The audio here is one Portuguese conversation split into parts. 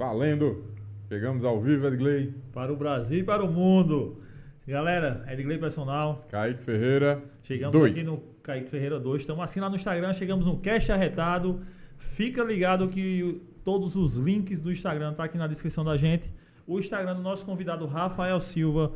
Valendo! Chegamos ao vivo, Edgley. Para o Brasil e para o mundo. Galera, Edgley Personal. Kaique Ferreira. Chegamos dois. aqui no Kaique Ferreira 2. Estamos assim lá no Instagram, chegamos no Cash Arretado. Fica ligado que todos os links do Instagram tá aqui na descrição da gente. O Instagram do nosso convidado Rafael Silva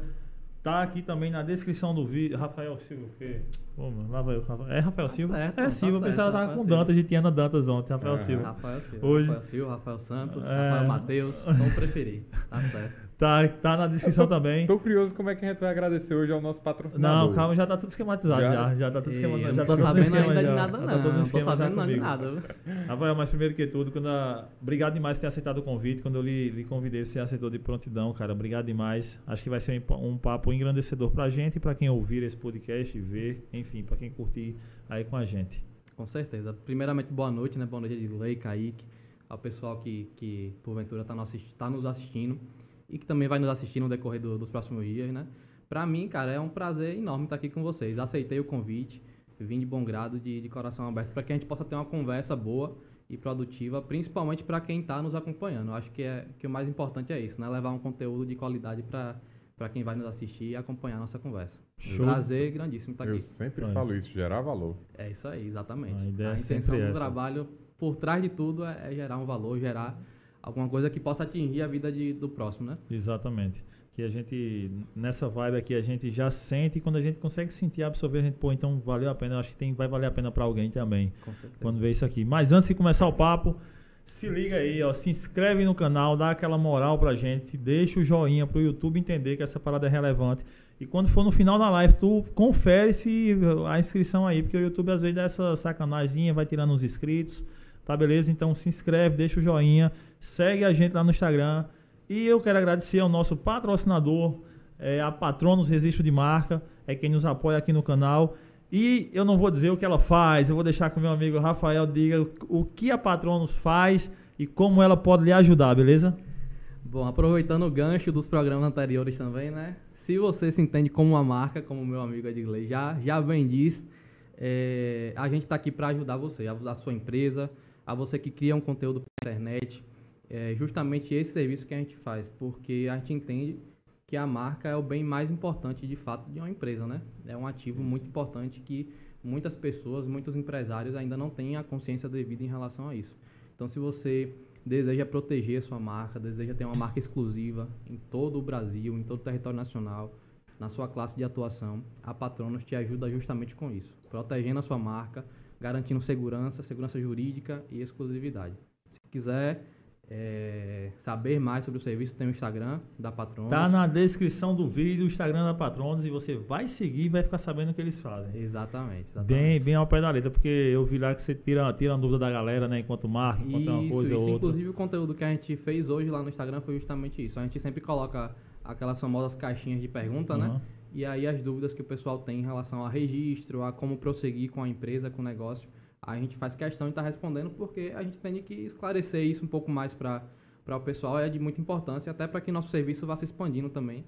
tá aqui também na descrição do vídeo. Rafael Silva, o quê? Pô, mano, lá vai o Rafael. É Rafael Tá Silva? certo, é tá Silva, certo, pensava que tava com Silva. Dantas, de Tiana Dantas ontem, Rafael Aham. Silva. Rafael Silva, Hoje- Rafael Silva, Rafael Santos, É. Rafael Matheus, como preferir. Tá certo. Tá, tá na descrição também. Tô curioso como é que a gente vai agradecer hoje ao nosso patrocinador. Não, calma, já tá tudo esquematizado. Já? Já, já, tá tudo esquematizado. já não tá tô sabendo esquema ainda já. de nada, Já não. tá Não tô sabendo nada de nada. Rafael, mas primeiro que tudo, quando a- obrigado demais por ter aceitado o convite. Quando eu lhe, lhe convidei, você aceitou de prontidão, cara. Obrigado demais. Acho que vai ser um, um papo engrandecedor pra gente e pra quem ouvir esse podcast e ver, enfim, pra quem curtir aí com a gente. Com certeza. Primeiramente, boa noite, né? Boa noite, Edgley, Kaique, ao pessoal que, que porventura tá, no assisti- tá nos assistindo e que também vai nos assistir no decorrer do- dos próximos dias, né? Pra mim, cara, é um prazer enorme estar aqui com vocês. Aceitei o convite, vim de bom grado, de, de coração aberto, para que a gente possa ter uma conversa boa e produtiva, principalmente para quem está nos acompanhando. Eu Acho que, é, que o mais importante é isso, né? Levar um conteúdo de qualidade para quem vai nos assistir e acompanhar a nossa conversa. Show. Prazer grandíssimo estar Eu aqui. sempre Aí. falo isso, gerar valor. É isso aí, exatamente. A ideia é intenção sempre do essa. trabalho, por trás de tudo, é, é gerar um valor, gerar alguma coisa que possa atingir a vida de- do próximo, né? Exatamente. Que a gente, nessa vibe aqui, a gente já sente e quando a gente consegue sentir absorver, a gente, pô, então valeu a pena. Eu acho que tem, vai valer a pena pra alguém também. Com certeza. quando vê isso aqui. Mas antes de começar o papo, se liga aí, ó, se inscreve no canal, dá aquela moral pra gente, deixa o joinha pro YouTube entender que essa parada é relevante. E quando for no final da live, tu confere se a inscrição aí, porque o YouTube às vezes dá essa sacanagemzinha, vai tirando os inscritos, tá beleza? Então se inscreve, deixa o joinha, segue a gente lá no Instagram. E eu quero agradecer ao nosso patrocinador, é, a Patronos Registro de Marca, é quem nos apoia aqui no canal. E eu não vou dizer o que ela faz, eu vou deixar que o meu amigo Rafael diga o que a Patronos faz e como ela pode lhe ajudar, beleza? Bom, aproveitando o gancho dos programas anteriores também, né? Se você se entende como uma marca, como o meu amigo Edgley já, já bem diz, é, a gente está aqui para ajudar você, a, sua empresa, a você que cria um conteúdo para internet. É justamente esse serviço que a gente faz, porque a gente entende que a marca é o bem mais importante de fato de uma empresa, né? É um ativo muito importante que muitas pessoas, muitos empresários ainda não têm a consciência devida em relação a isso. Então, se você deseja proteger a sua marca, deseja ter uma marca exclusiva em todo o Brasil, em todo o território nacional, na sua classe de atuação, a Patronos te ajuda justamente com isso, protegendo a sua marca, garantindo segurança, segurança jurídica e exclusividade. Se quiser é, saber mais sobre o serviço, tem o Instagram da Patronos. Tá na descrição do vídeo o Instagram da Patronos e você vai seguir e vai ficar sabendo o que eles fazem. Exatamente. exatamente. Bem, bem ao pé da letra, porque eu vi lá que você tira, tira a dúvida da galera, né? Enquanto marca, enquanto é uma Isso, coisa isso. ou outra. Inclusive, o conteúdo que a gente fez hoje lá no Instagram foi justamente isso. A gente sempre coloca aquelas famosas caixinhas de pergunta, né? Aham. E aí as dúvidas que o pessoal tem em relação a registro, a como prosseguir com a empresa, com o negócio, a gente faz questão de estar respondendo porque a gente tem que esclarecer isso um pouco mais para o pessoal, é de muita importância, até para que nosso serviço vá se expandindo também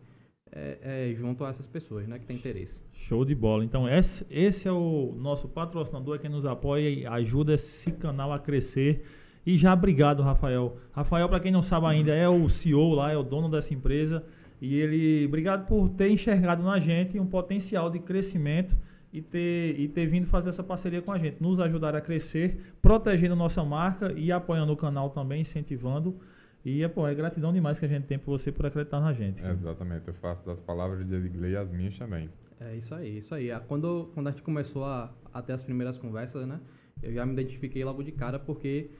é, é, junto a essas pessoas né, que têm interesse. Show de bola. Então, esse, esse é o nosso patrocinador, é quem nos apoia e ajuda esse canal a crescer. E já obrigado, Rafael. Rafael, para quem não sabe ainda, é o CEO lá, é o dono dessa empresa. E ele, obrigado por ter enxergado na gente um potencial de crescimento e ter, e ter vindo fazer essa parceria com a gente, nos ajudar a crescer, protegendo nossa marca e apoiando o canal também, incentivando. E é, pô, é gratidão demais que a gente tem por você por acreditar na gente. cara. Exatamente, eu faço das palavras de Edgley as minhas também. É isso aí, isso aí. Ah, Quando, quando a gente começou a, a ter as primeiras conversas, né? Eu já me identifiquei logo de cara porque,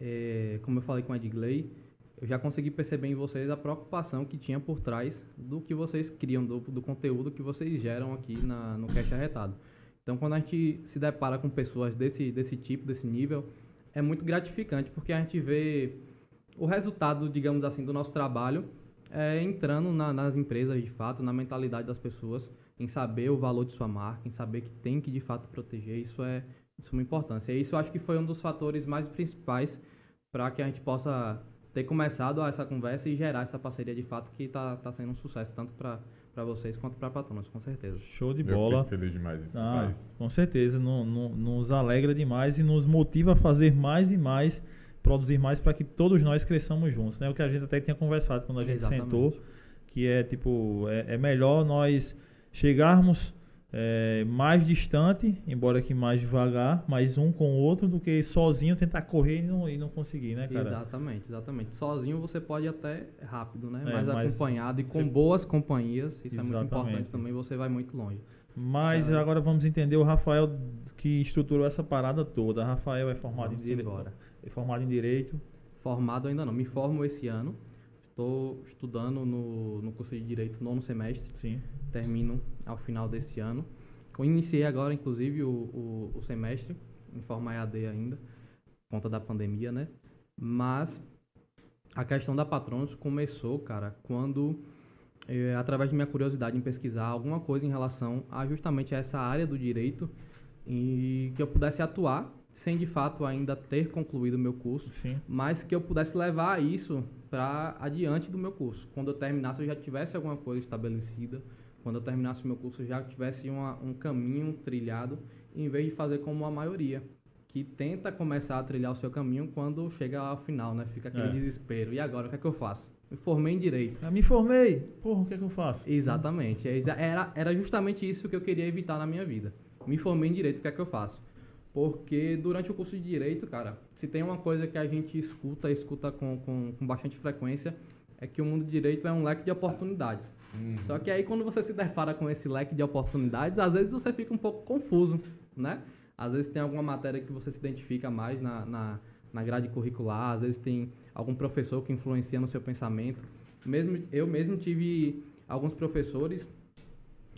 é, como eu falei com a Edgley, eu já consegui perceber em vocês a preocupação que tinha por trás do que vocês criam, do, do conteúdo que vocês geram aqui na, no Cash Arretado. Então, quando a gente se depara com pessoas desse, desse tipo, desse nível, é muito gratificante porque a gente vê o resultado, digamos assim, do nosso trabalho é, entrando na- nas empresas de fato, na mentalidade das pessoas, em saber o valor de sua marca, em saber que tem que de fato proteger. Isso é de suma importância. E isso eu acho que foi um dos fatores mais principais para que a gente possa ter começado essa conversa e gerar essa parceria de fato que está tá sendo um sucesso, tanto para vocês quanto para Patronos, com certeza. Show de Eu bola. fico feliz demais em escutar Ah, isso. com certeza, no- no- nos alegra demais e nos motiva a fazer mais e mais produzir mais para que todos nós cresçamos juntos, né? O que a gente até tinha conversado quando a gente Exatamente. sentou, que é tipo, é, é melhor nós chegarmos é, mais distante, embora que mais devagar, mas um com o outro, do que sozinho tentar correr e não, e não conseguir, né, cara? Exatamente, exatamente. Sozinho você pode até rápido, né? É, mas, acompanhado e com você- boas companhias, isso é muito Exatamente. importante também, você vai muito longe. Mas Sabe? agora vamos entender o Rafael que estruturou essa parada toda. Rafael é formado, em, Vamos dire... embora. é formado em Direito. Formado ainda não, me formo esse ano. Estou estudando no, no curso de Direito nono semestre, Sim. termino ao final desse ano. Eu iniciei agora, inclusive, o, o, o semestre, em forma EAD ainda, por conta da pandemia, né? Mas a questão da Patronos começou, cara, quando, eh, através de minha curiosidade em pesquisar alguma coisa em relação a justamente essa área do direito e que eu pudesse atuar sem de fato ainda ter concluído o meu curso, Sim. mas que eu pudesse levar isso para adiante do meu curso. Quando eu terminasse, eu já tivesse alguma coisa estabelecida. Quando eu terminasse o meu curso, eu já tivesse uma, um caminho trilhado, em vez de fazer como a maioria, que tenta começar a trilhar o seu caminho quando chega ao final, né? Fica aquele É. desespero. E agora, o que é que eu faço? Me formei em Direito. Eu me formei. Porra, o que é que eu faço? Exatamente. É Era, era justamente isso que eu queria evitar na minha vida. Me formei em Direito, o que é que eu faço? Porque durante o curso de Direito, cara, se tem uma coisa que a gente escuta, escuta com, com, com bastante frequência, é que o mundo do direito é um leque de oportunidades. Só que aí quando você se depara com esse leque de oportunidades, às vezes você fica um pouco confuso, né? Às vezes tem alguma matéria que você se identifica mais na, na, na grade curricular, às vezes tem algum professor que influencia no seu pensamento. Mesmo, eu mesmo tive alguns professores,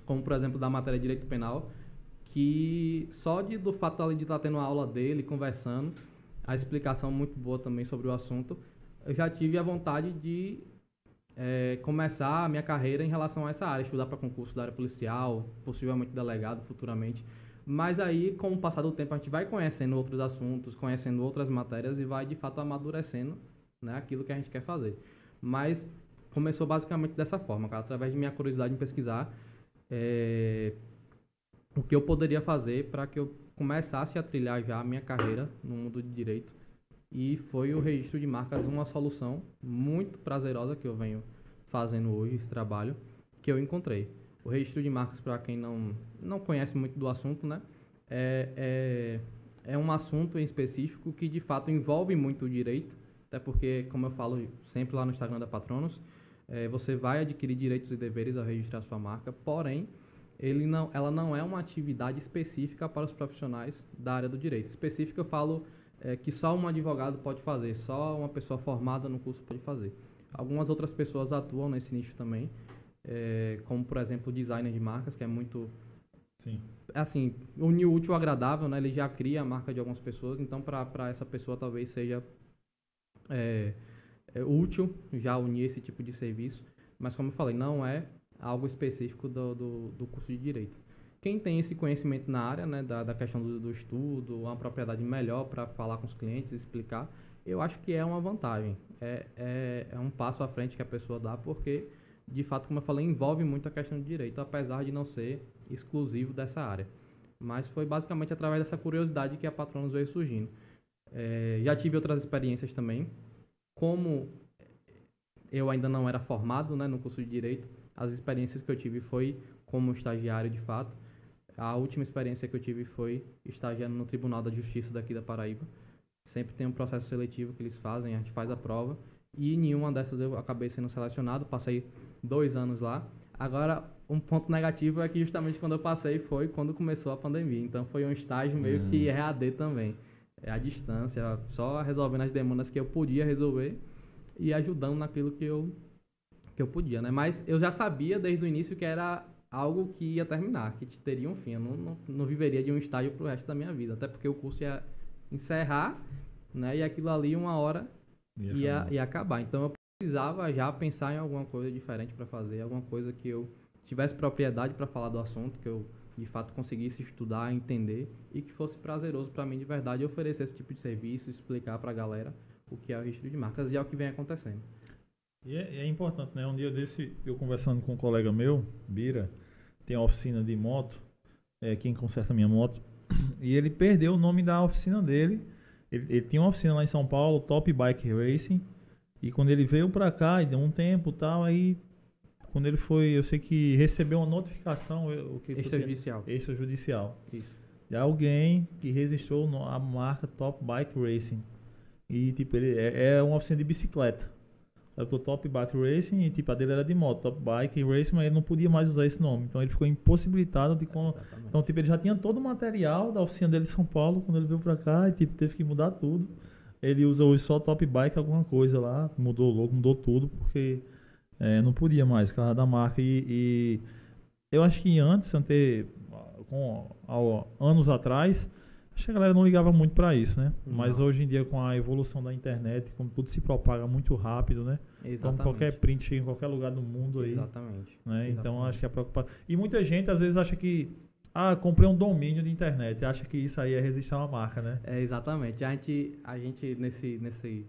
como por exemplo da matéria de Direito Penal, que só de, do fato ali de estar tendo a aula dele, conversando, a explicação muito boa também sobre o assunto, eu já tive a vontade de eh, começar a minha carreira em relação a essa área, estudar para concurso da área policial, possivelmente delegado futuramente. Mas aí, com o passar do tempo, a gente vai conhecendo outros assuntos, conhecendo outras matérias e vai de fato amadurecendo né, aquilo que a gente quer fazer. Mas começou basicamente dessa forma, cara, através de minha curiosidade em pesquisar eh, o que eu poderia fazer para que eu começasse a trilhar já a minha carreira no mundo de direito. E foi o registro de marcas uma solução muito prazerosa que eu venho fazendo hoje, esse trabalho, que eu encontrei. O registro de marcas, para quem não, não conhece muito do assunto, né? É, é, é um assunto em específico que de fato envolve muito o direito, até porque, como eu falo sempre lá no Instagram da Patronos, é, você vai adquirir direitos e deveres ao registrar sua marca, porém, ele não, ela não é uma atividade específica para os profissionais da área do direito. Específica eu falo é, que só um advogado pode fazer, só uma pessoa formada no curso pode fazer. Algumas outras pessoas atuam nesse nicho também, é, como por exemplo o designer de marcas, que é muito Sim. assim, unir o útil ao agradável, né? Ele já cria a marca de algumas pessoas, então para essa pessoa talvez seja é, é útil já unir esse tipo de serviço, mas como eu falei, não é algo específico do, do, do curso de Direito. Quem tem esse conhecimento na área, né, da, da questão do, do estudo, uma propriedade melhor para falar com os clientes, explicar, eu acho que é uma vantagem. É, é, é um passo à frente que a pessoa dá, porque, de fato, como eu falei, envolve muito a questão de direito, apesar de não ser exclusivo dessa área. Mas foi basicamente através dessa curiosidade que a Patronos veio surgindo. É, já tive outras experiências também. Como eu ainda não era formado né, no curso de Direito, as experiências que eu tive foi como estagiário de fato. A última experiência que eu tive foi estagiando no Tribunal da Justiça daqui da Paraíba. Sempre tem um processo seletivo que eles fazem, a gente faz a prova. E nenhuma dessas eu acabei sendo selecionado, passei dois anos lá. Agora, um ponto negativo é que justamente quando eu passei foi quando começou a pandemia. Então foi um estágio meio que EAD também. É a distância, só resolvendo as demandas que eu podia resolver e ajudando naquilo que eu, que eu podia, né? Mas eu já sabia desde o início que era algo que ia terminar, que teria um fim. Eu não, não, não viveria de um estágio pro resto da minha vida. Até porque o curso ia encerrar, né? E aquilo ali, uma hora, Ia ia, acabar. ia acabar. Então eu precisava já pensar em alguma coisa diferente para fazer, alguma coisa que eu tivesse propriedade para falar do assunto, que eu de fato conseguisse estudar, entender e que fosse prazeroso para mim de verdade oferecer esse tipo de serviço, explicar para a galera o que é o registro de marcas e é o que vem acontecendo. E é, é importante, né? Um dia desse, eu conversando com um colega meu, Bira, tem uma oficina de moto, é quem conserta minha moto, e ele perdeu o nome da oficina dele Ele, ele tinha uma oficina lá em São Paulo, Top Bike Racing. E quando ele veio pra cá, e deu um tempo e tal, aí quando ele foi, eu sei que recebeu uma notificação, o que Extrajudicial. extrajudicial Isso. de alguém que registrou a marca Top Bike Racing. E tipo, ele é, é uma oficina de bicicleta. Aí botou Top Bike Racing e tipo, a dele era de moto, Top Bike Racing, mas ele não podia mais usar esse nome. Então ele ficou impossibilitado de con-. Então, tipo, ele já tinha todo o material da oficina dele em São Paulo quando ele veio pra cá e tipo, teve que mudar tudo. Ele usa hoje só Top Bike alguma coisa lá, mudou logo, mudou tudo, porque é, não podia mais, causa da marca. E, e eu acho que antes, ante, com, ao- anos atrás, acho que a galera não ligava muito pra isso, né? Mas Não. hoje em dia, com a evolução da internet, como tudo se propaga muito rápido, né? Então Exatamente. qualquer print chega em qualquer lugar do mundo aí. Exatamente. Né? Então Exatamente. acho que é preocupação. E muita gente às vezes acha que ah, comprei um domínio de internet, acha que isso aí é resistir a uma marca, né? É, exatamente. A gente, a gente nesse, nesse,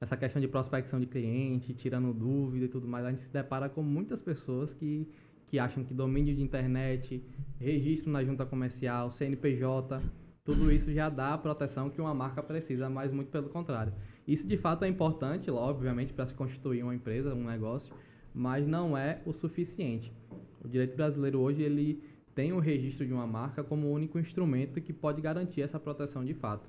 nessa questão de prospecção de cliente, tirando dúvida e tudo mais, a gente se depara com muitas pessoas que, que acham que domínio de internet, registro na junta comercial, CNPJ, tudo isso já dá a proteção que uma marca precisa, mas muito pelo contrário. Isso de fato é importante, obviamente, para se constituir uma empresa, um negócio, mas não é o suficiente. O direito brasileiro hoje ele tem o registro de uma marca como o único instrumento que pode garantir essa proteção de fato.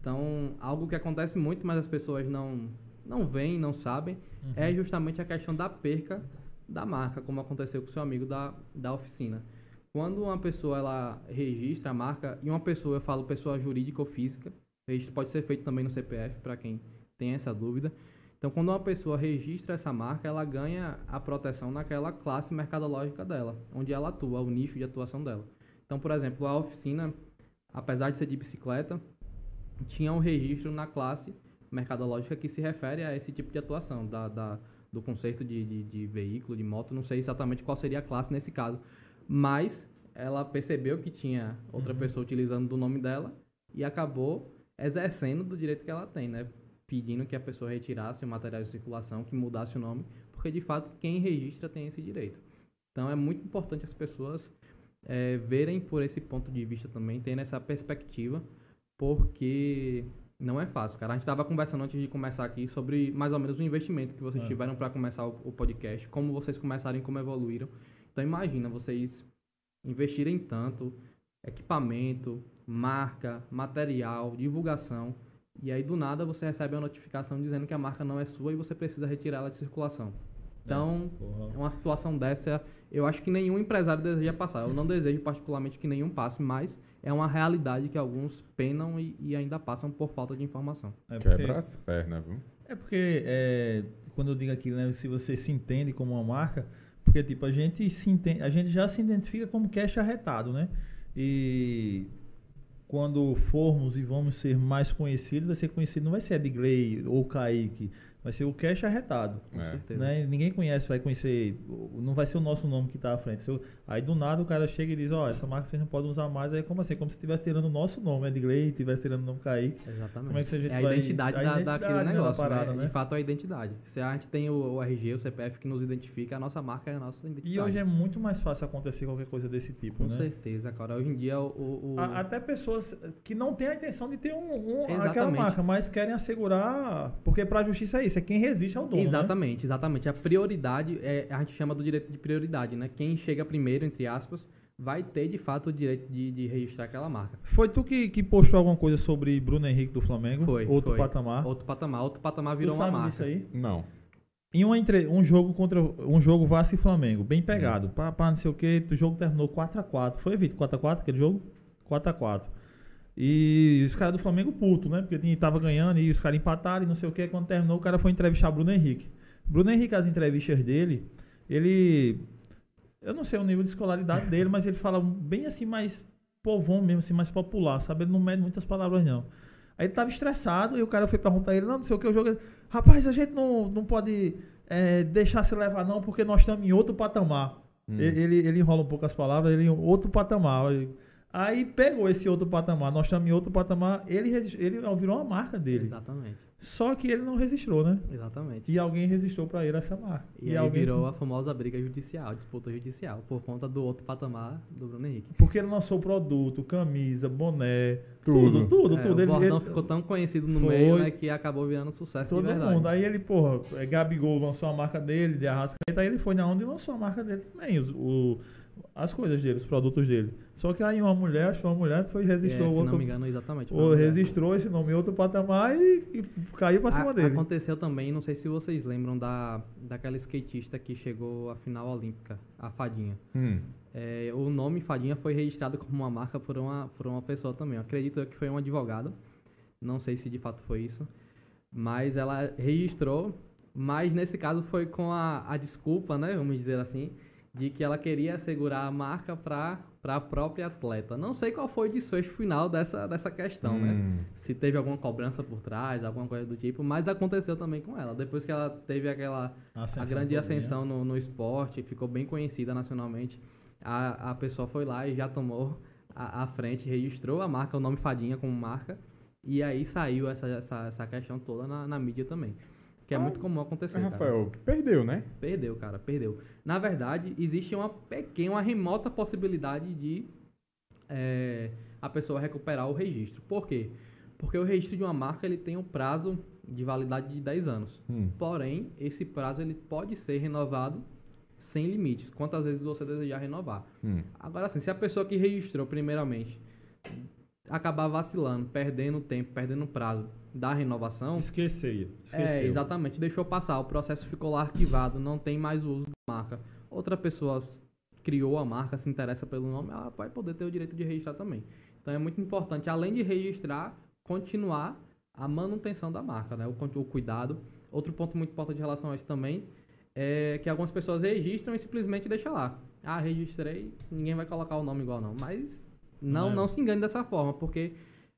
Então, algo que acontece muito, mas as pessoas não não veem, não sabem, é justamente a questão da perca da marca, como aconteceu com o seu amigo da, da oficina. Quando uma pessoa ela registra a marca, e uma pessoa, eu falo pessoa jurídica ou física, registro pode ser feito também no CPF, para quem tem essa dúvida. Então, quando uma pessoa registra essa marca, ela ganha a proteção naquela classe mercadológica dela, onde ela atua, o nicho de atuação dela. Então, por exemplo, a oficina, apesar de ser de bicicleta, tinha um registro na classe mercadológica que se refere a esse tipo de atuação, da, da- do conceito de, de, de veículo, de moto, não sei exatamente qual seria a classe nesse caso, mas ela percebeu que tinha outra pessoa utilizando do nome dela e acabou exercendo do direito que ela tem, né? Pedindo que a pessoa retirasse o material de circulação, que mudasse o nome, porque de fato quem registra tem esse direito. Então é muito importante as pessoas eh, verem por esse ponto de vista também, tendo essa perspectiva, porque não é fácil, cara. A gente estava conversando antes de começar aqui sobre mais ou menos o investimento que vocês É. tiveram para começar o, o podcast, como vocês começaram e como evoluíram. Então imagina vocês investirem tanto, equipamento, marca, material, divulgação, e aí do nada você recebe uma notificação dizendo que a marca não é sua e você precisa retirá-la de circulação. Então, Porra. uma situação dessa, eu acho que nenhum empresário deseja passar. Eu não desejo particularmente que nenhum passe, mas é uma realidade que alguns penam e, e ainda passam por falta de informação. É porque, Quebra as pernas, viu? é porque é, quando eu digo aqui, né, se você se entende como uma marca, porque tipo, a gente se a gente já se identifica como cash arretado, né? E quando formos e vamos ser mais conhecidos, vai ser conhecido, não vai ser Edgley ou Kaique, vai ser o cash arretado. Com É. certeza. Né? Ninguém conhece, vai conhecer, não vai ser o nosso nome que está à frente. Eu- Aí do nada o cara chega e diz, ó, essa marca vocês não podem usar mais, aí como assim? Como se estivesse tirando o nosso nome, Edgley, estivesse tirando o nome Kaique. Exatamente. Como é que a gente é a vai- identidade, a da, identidade, daquele né, da negócio, parada, né? né? De fato, é a identidade. Se a gente tem o, o RG, o CPF que nos identifica, a nossa marca é a nossa identidade. E hoje é muito mais fácil acontecer qualquer coisa desse tipo, Com né? certeza, cara. Hoje em dia, o... o- o- A- Até pessoas que não têm a intenção de ter um, um- aquela marca, mas querem assegurar, porque pra justiça é isso, é quem resiste ao dono, né? Exatamente, exatamente. A prioridade, é, a gente chama do direito de prioridade, né? Quem chega primeiro, entre aspas, vai ter de fato o direito de, de registrar aquela marca. Foi tu que, que postou alguma coisa sobre Bruno Henrique do Flamengo? Foi, Outro foi. patamar. Outro patamar, outro patamar Tu virou uma sabe marca. disso aí? Não. Em uma entre, um jogo contra um jogo Vasco e Flamengo, bem pegado. Pá, pá, não sei o que, o jogo terminou 4 x 4 Foi, Vitor? 4 x 4 aquele jogo? 4 x 4 E os caras do Flamengo puto, né? Porque tava ganhando e os caras empataram e não sei o que. Quando terminou, o cara foi entrevistar Bruno Henrique. Bruno Henrique, as entrevistas dele, ele. Eu não sei o nível de escolaridade dele, mas ele fala bem assim, mais povão mesmo, assim, mais popular, sabe? Ele não mede muitas palavras, não. Aí ele tava estressado e o cara foi perguntar a ele, não, não sei o que, o jogo. Rapaz, a gente não, não pode é, deixar se levar, não, porque nós estamos em outro patamar. Hum. Ele, ele, ele enrola um pouco as palavras, ele em outro patamar. Aí- Aí pegou esse outro patamar, nós estamos em outro patamar, ele, ele virou uma marca dele. Exatamente. Só que ele não registrou, né? Exatamente. E alguém registrou pra ele essa marca. E, aí alguém virou a famosa briga judicial, disputa judicial, por conta do outro patamar do Bruno Henrique. Porque ele lançou produto, camisa, boné, Tudo. tudo, tudo, É, tudo. o Ele, bordão ele- ficou tão conhecido no Foi. meio, né, que acabou virando sucesso todo de verdade. mundo. Aí ele, porra, é, Gabigol lançou a marca dele, de Arrascaeta, aí ele foi na onda e lançou a marca dele também, os, o- as coisas dele, os produtos dele. Só que aí uma mulher, acho que uma mulher foi É, registrou se outro. não me engano, exatamente. ou registrou esse nome em outro patamar e, e caiu pra cima A- dele. Aconteceu também, não sei se vocês lembram da, daquela skatista que chegou à final olímpica, a Fadinha. Hum. É, o nome Fadinha foi registrado como uma marca por uma, por uma pessoa também. Eu acredito eu que foi um advogado. Não sei se de fato foi isso. Mas ela registrou. Mas nesse caso foi com a, a desculpa, né? Vamos dizer assim. De que ela queria assegurar a marca para a própria atleta. Não sei qual foi o desfecho final dessa, dessa questão, né? Hum. se teve alguma cobrança por trás, alguma coisa do tipo, mas aconteceu também com ela. Depois que ela teve aquela a Ascensão grande todinha. ascensão no, no esporte, ficou bem conhecida nacionalmente, a, a pessoa foi lá e já tomou a, a frente, registrou a marca, o nome Fadinha como marca, e aí saiu essa, essa, essa questão toda na, na mídia também. Que é Ah, muito comum acontecer. Mas, cara. Rafael, perdeu, né? Perdeu, cara, perdeu. Na verdade, existe uma pequena, uma remota possibilidade de é, a pessoa recuperar o registro. Por quê? Porque o registro de uma marca ele tem um prazo de validade de 10 anos. Hum. Porém, esse prazo ele pode ser renovado sem limites, quantas vezes você desejar renovar. Hum. Agora, assim, se a pessoa que registrou primeiramente acabar vacilando, perdendo tempo, perdendo prazo da renovação, Esqueceu. Esqueceu. é, exatamente. Deixou passar. O processo ficou lá arquivado, não tem mais o uso da marca. Outra pessoa criou a marca, se interessa pelo nome, ela vai poder ter o direito de registrar também. Então é muito importante, além de registrar, continuar a manutenção da marca, né? o, o cuidado. Outro ponto muito importante em relação a isso também é que algumas pessoas registram e simplesmente deixam lá. Ah, registrei, ninguém vai colocar o nome igual não. Mas não, Não é. não se engane dessa forma, porque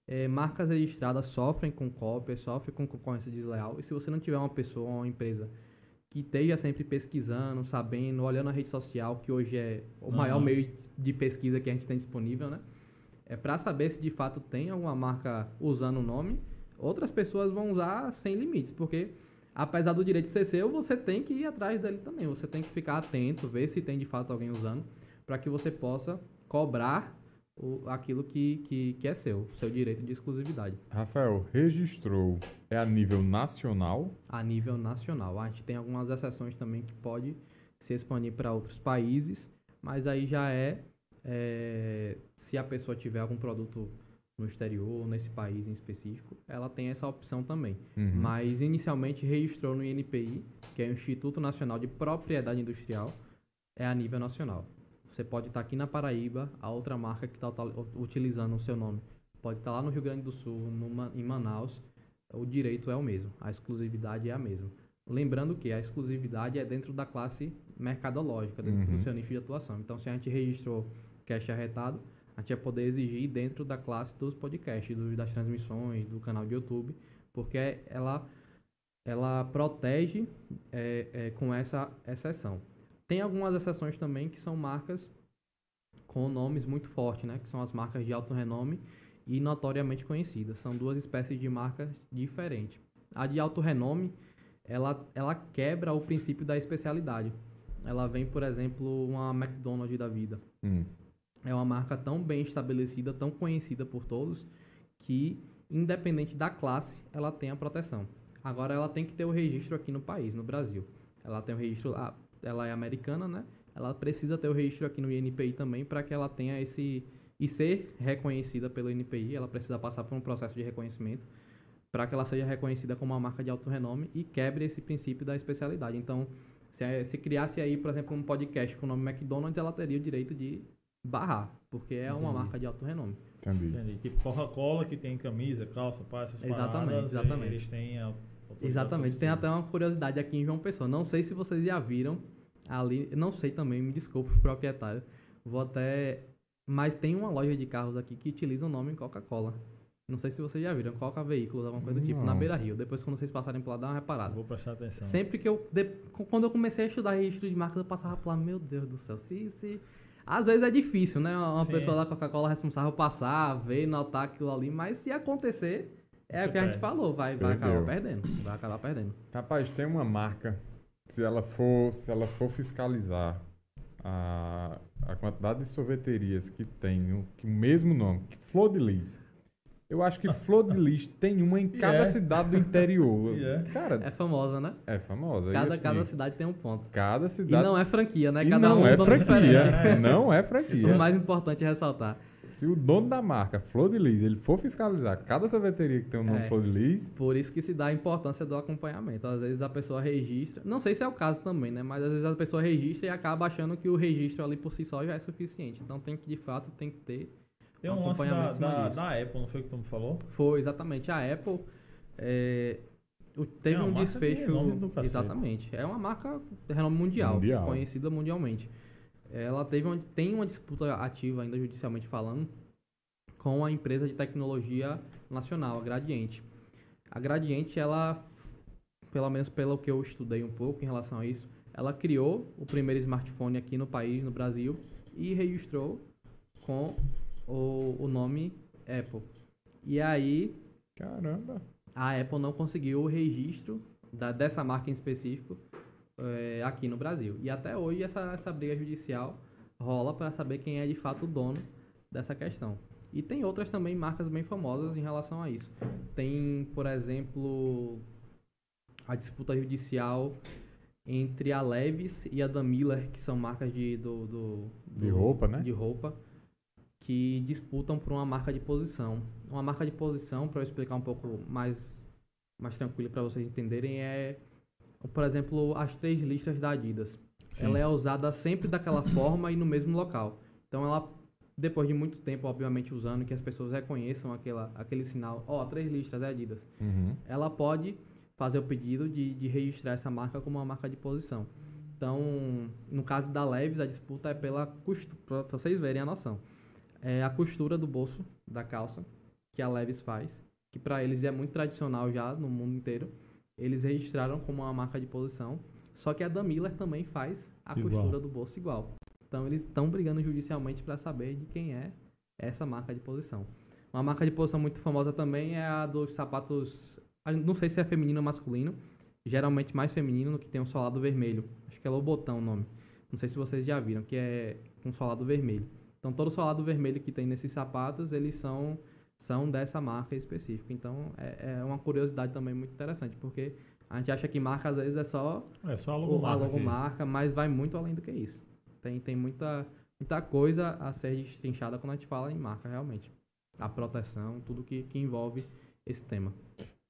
é, marcas registradas sofrem com cópia, sofrem com concorrência desleal. E se você não tiver uma pessoa ou uma empresa que esteja sempre pesquisando, sabendo, olhando a rede social, que hoje é o maior Aham. meio de pesquisa que a gente tem disponível, né? É para saber se de fato tem alguma marca usando o nome, outras pessoas vão usar sem limites, porque apesar do direito ser seu, você tem que ir atrás dele também. Você tem que ficar atento, ver se tem de fato alguém usando, para que você possa cobrar o, aquilo que, que, que é seu, seu direito de exclusividade. Rafael, registrou é a nível nacional? a nível nacional. A gente tem algumas exceções também que pode se expandir para outros países, mas aí já é, é, se a pessoa tiver algum produto no exterior, nesse país em específico, ela tem essa opção também. Uhum. Mas inicialmente registrou no INPI, que é o Instituto Nacional de Propriedade Industrial, é a nível nacional. Você pode estar aqui na Paraíba, a outra marca que está utilizando o seu nome pode estar lá no Rio Grande do Sul, numa, em Manaus, o direito é o mesmo, a exclusividade é a mesma. Lembrando que a exclusividade é dentro da classe mercadológica, dentro Uhum. do seu nicho de atuação. Então, se a gente registrou cash arretado, a gente vai poder exigir dentro da classe dos podcasts, das transmissões, do canal de YouTube, porque ela, ela protege é, é, com essa exceção. Tem algumas exceções também que são marcas com nomes muito fortes, né? Que são as marcas de alto renome e notoriamente conhecidas. São duas espécies de marcas diferentes. A de alto renome, ela, ela quebra o princípio da especialidade. Ela vem, por exemplo, uma McDonald's da vida. Hum. É uma marca tão bem estabelecida, tão conhecida por todos, que, independente da classe, ela tem a proteção. Agora, ela tem que ter o registro aqui no país, no Brasil. Ela tem o registro, ah, ela é americana, né? Ela precisa ter o registro aqui no INPI também para que ela tenha esse e ser reconhecida pelo INPI, ela precisa passar por um processo de reconhecimento para que ela seja reconhecida como uma marca de alto renome e quebre esse princípio da especialidade. Então, se, se criasse aí, por exemplo, um podcast com o nome McDonald's, ela teria o direito de barrar, porque é uma Entendi. marca de alto renome. Entendi. Entendi. Tipo Coca-Cola que tem camisa, calça, pá, essas Exatamente, paradas, exatamente. Eles têm a Exatamente. Tem até uma curiosidade aqui em João Pessoa. Não sei se vocês já viram ali, não sei também, me desculpe proprietário. Vou até mas tem uma loja de carros aqui que utiliza o nome Coca-Cola. Não sei se vocês já viram, Coca Veículos, alguma coisa do tipo, na. Beira Rio. Depois, quando vocês passarem por lá, dá uma reparada. Vou prestar atenção. Sempre que eu. de- quando eu comecei a estudar registro de marcas, eu passava por lá, meu Deus do céu. Se, se Às vezes é difícil, né? Uma Sim. pessoa da Coca-Cola responsável passar, ver, notar aquilo ali, mas se acontecer, é o que a gente perde. falou, vai, vai Perdeu. acabar perdendo. Vai acabar perdendo. Rapaz, tem uma marca, se ela for, se ela for fiscalizar a, a quantidade de sorveterias que tem o, que o mesmo nome, que Flor de Lis. Eu acho que Flor de Lis tem uma em E cada é. cidade do interior. E é. Cara, É famosa, né? é famosa. E Cada, assim, cada cidade tem um ponto. cada E cidade. não é franquia, né? e Cada não um é franquia. diferente. Não é franquia. O mais importante é ressaltar. Se o dono da marca, Flor de Lis, ele for fiscalizar cada sorveteria que tem o nome É. Flor de Lis, Por isso que se dá a importância do acompanhamento. Às vezes a pessoa registra. Não sei se é o caso também, né? Mas às vezes a pessoa registra e acaba achando que o registro ali por si só já é suficiente. Então tem que, de fato, tem que ter. Tem um da, acompanhamento da, disso. da Apple, não foi o que tu me falou? Foi exatamente a Apple. é, teve É um desfecho. Exatamente. É uma marca de renome mundial, Mundial. conhecida mundialmente. Ela teve uma, tem uma disputa ativa, ainda judicialmente falando, com a empresa de tecnologia nacional, a Gradiente. A Gradiente, ela, pelo menos pelo que eu estudei um pouco em relação a isso, ela criou o primeiro smartphone aqui no país, no Brasil, e registrou com o, o nome Apple. E aí, caramba. a Apple não conseguiu o registro da, dessa marca em específico eh, aqui no Brasil. E até hoje essa, essa briga judicial rola para saber quem é de fato o dono dessa questão. E tem outras também marcas bem famosas em relação a isso. Tem, por exemplo, a disputa judicial entre a Levis e a Dan Miller, que são marcas de, do, do- De do- roupa, né? De roupa, que disputam por uma marca de posição. Uma marca de posição, para eu explicar um pouco mais, mais tranquilo para vocês entenderem, é, por exemplo, as três listas da Adidas. Sim. Ela é usada sempre daquela forma e no mesmo local. Então ela, depois de muito tempo, obviamente, usando, que as pessoas reconheçam aquela, aquele sinal, ó, três listas é Adidas Uhum. ela pode fazer o pedido de, de registrar essa marca como uma marca de posição. Então, no caso da Leves, a disputa é pela costura, para vocês verem a noção. É a costura do bolso da calça que a Leves faz, que para eles é muito tradicional já no mundo inteiro. Eles registraram como uma marca de posição, só que a Dan Miller também faz a Igual. costura do bolso igual. Então, eles estão brigando judicialmente para saber de quem é essa marca de posição. Uma marca de posição muito famosa também é a dos sapatos. Não sei se é feminino ou masculino. Geralmente mais feminino, no que tem um solado vermelho. Acho que é Lobotão o nome. Não sei se vocês já viram, que é com solado vermelho. Então todo solado vermelho que tem nesses sapatos, eles são, são dessa marca específica. Então é, é uma curiosidade também muito interessante, porque a gente acha que marca às vezes é só É só a a logomarca. aqui. logomarca, mas vai muito além do que isso. Tem, tem muita, muita coisa a ser destrinchada quando a gente fala em marca, realmente. A proteção, tudo que, que envolve esse tema.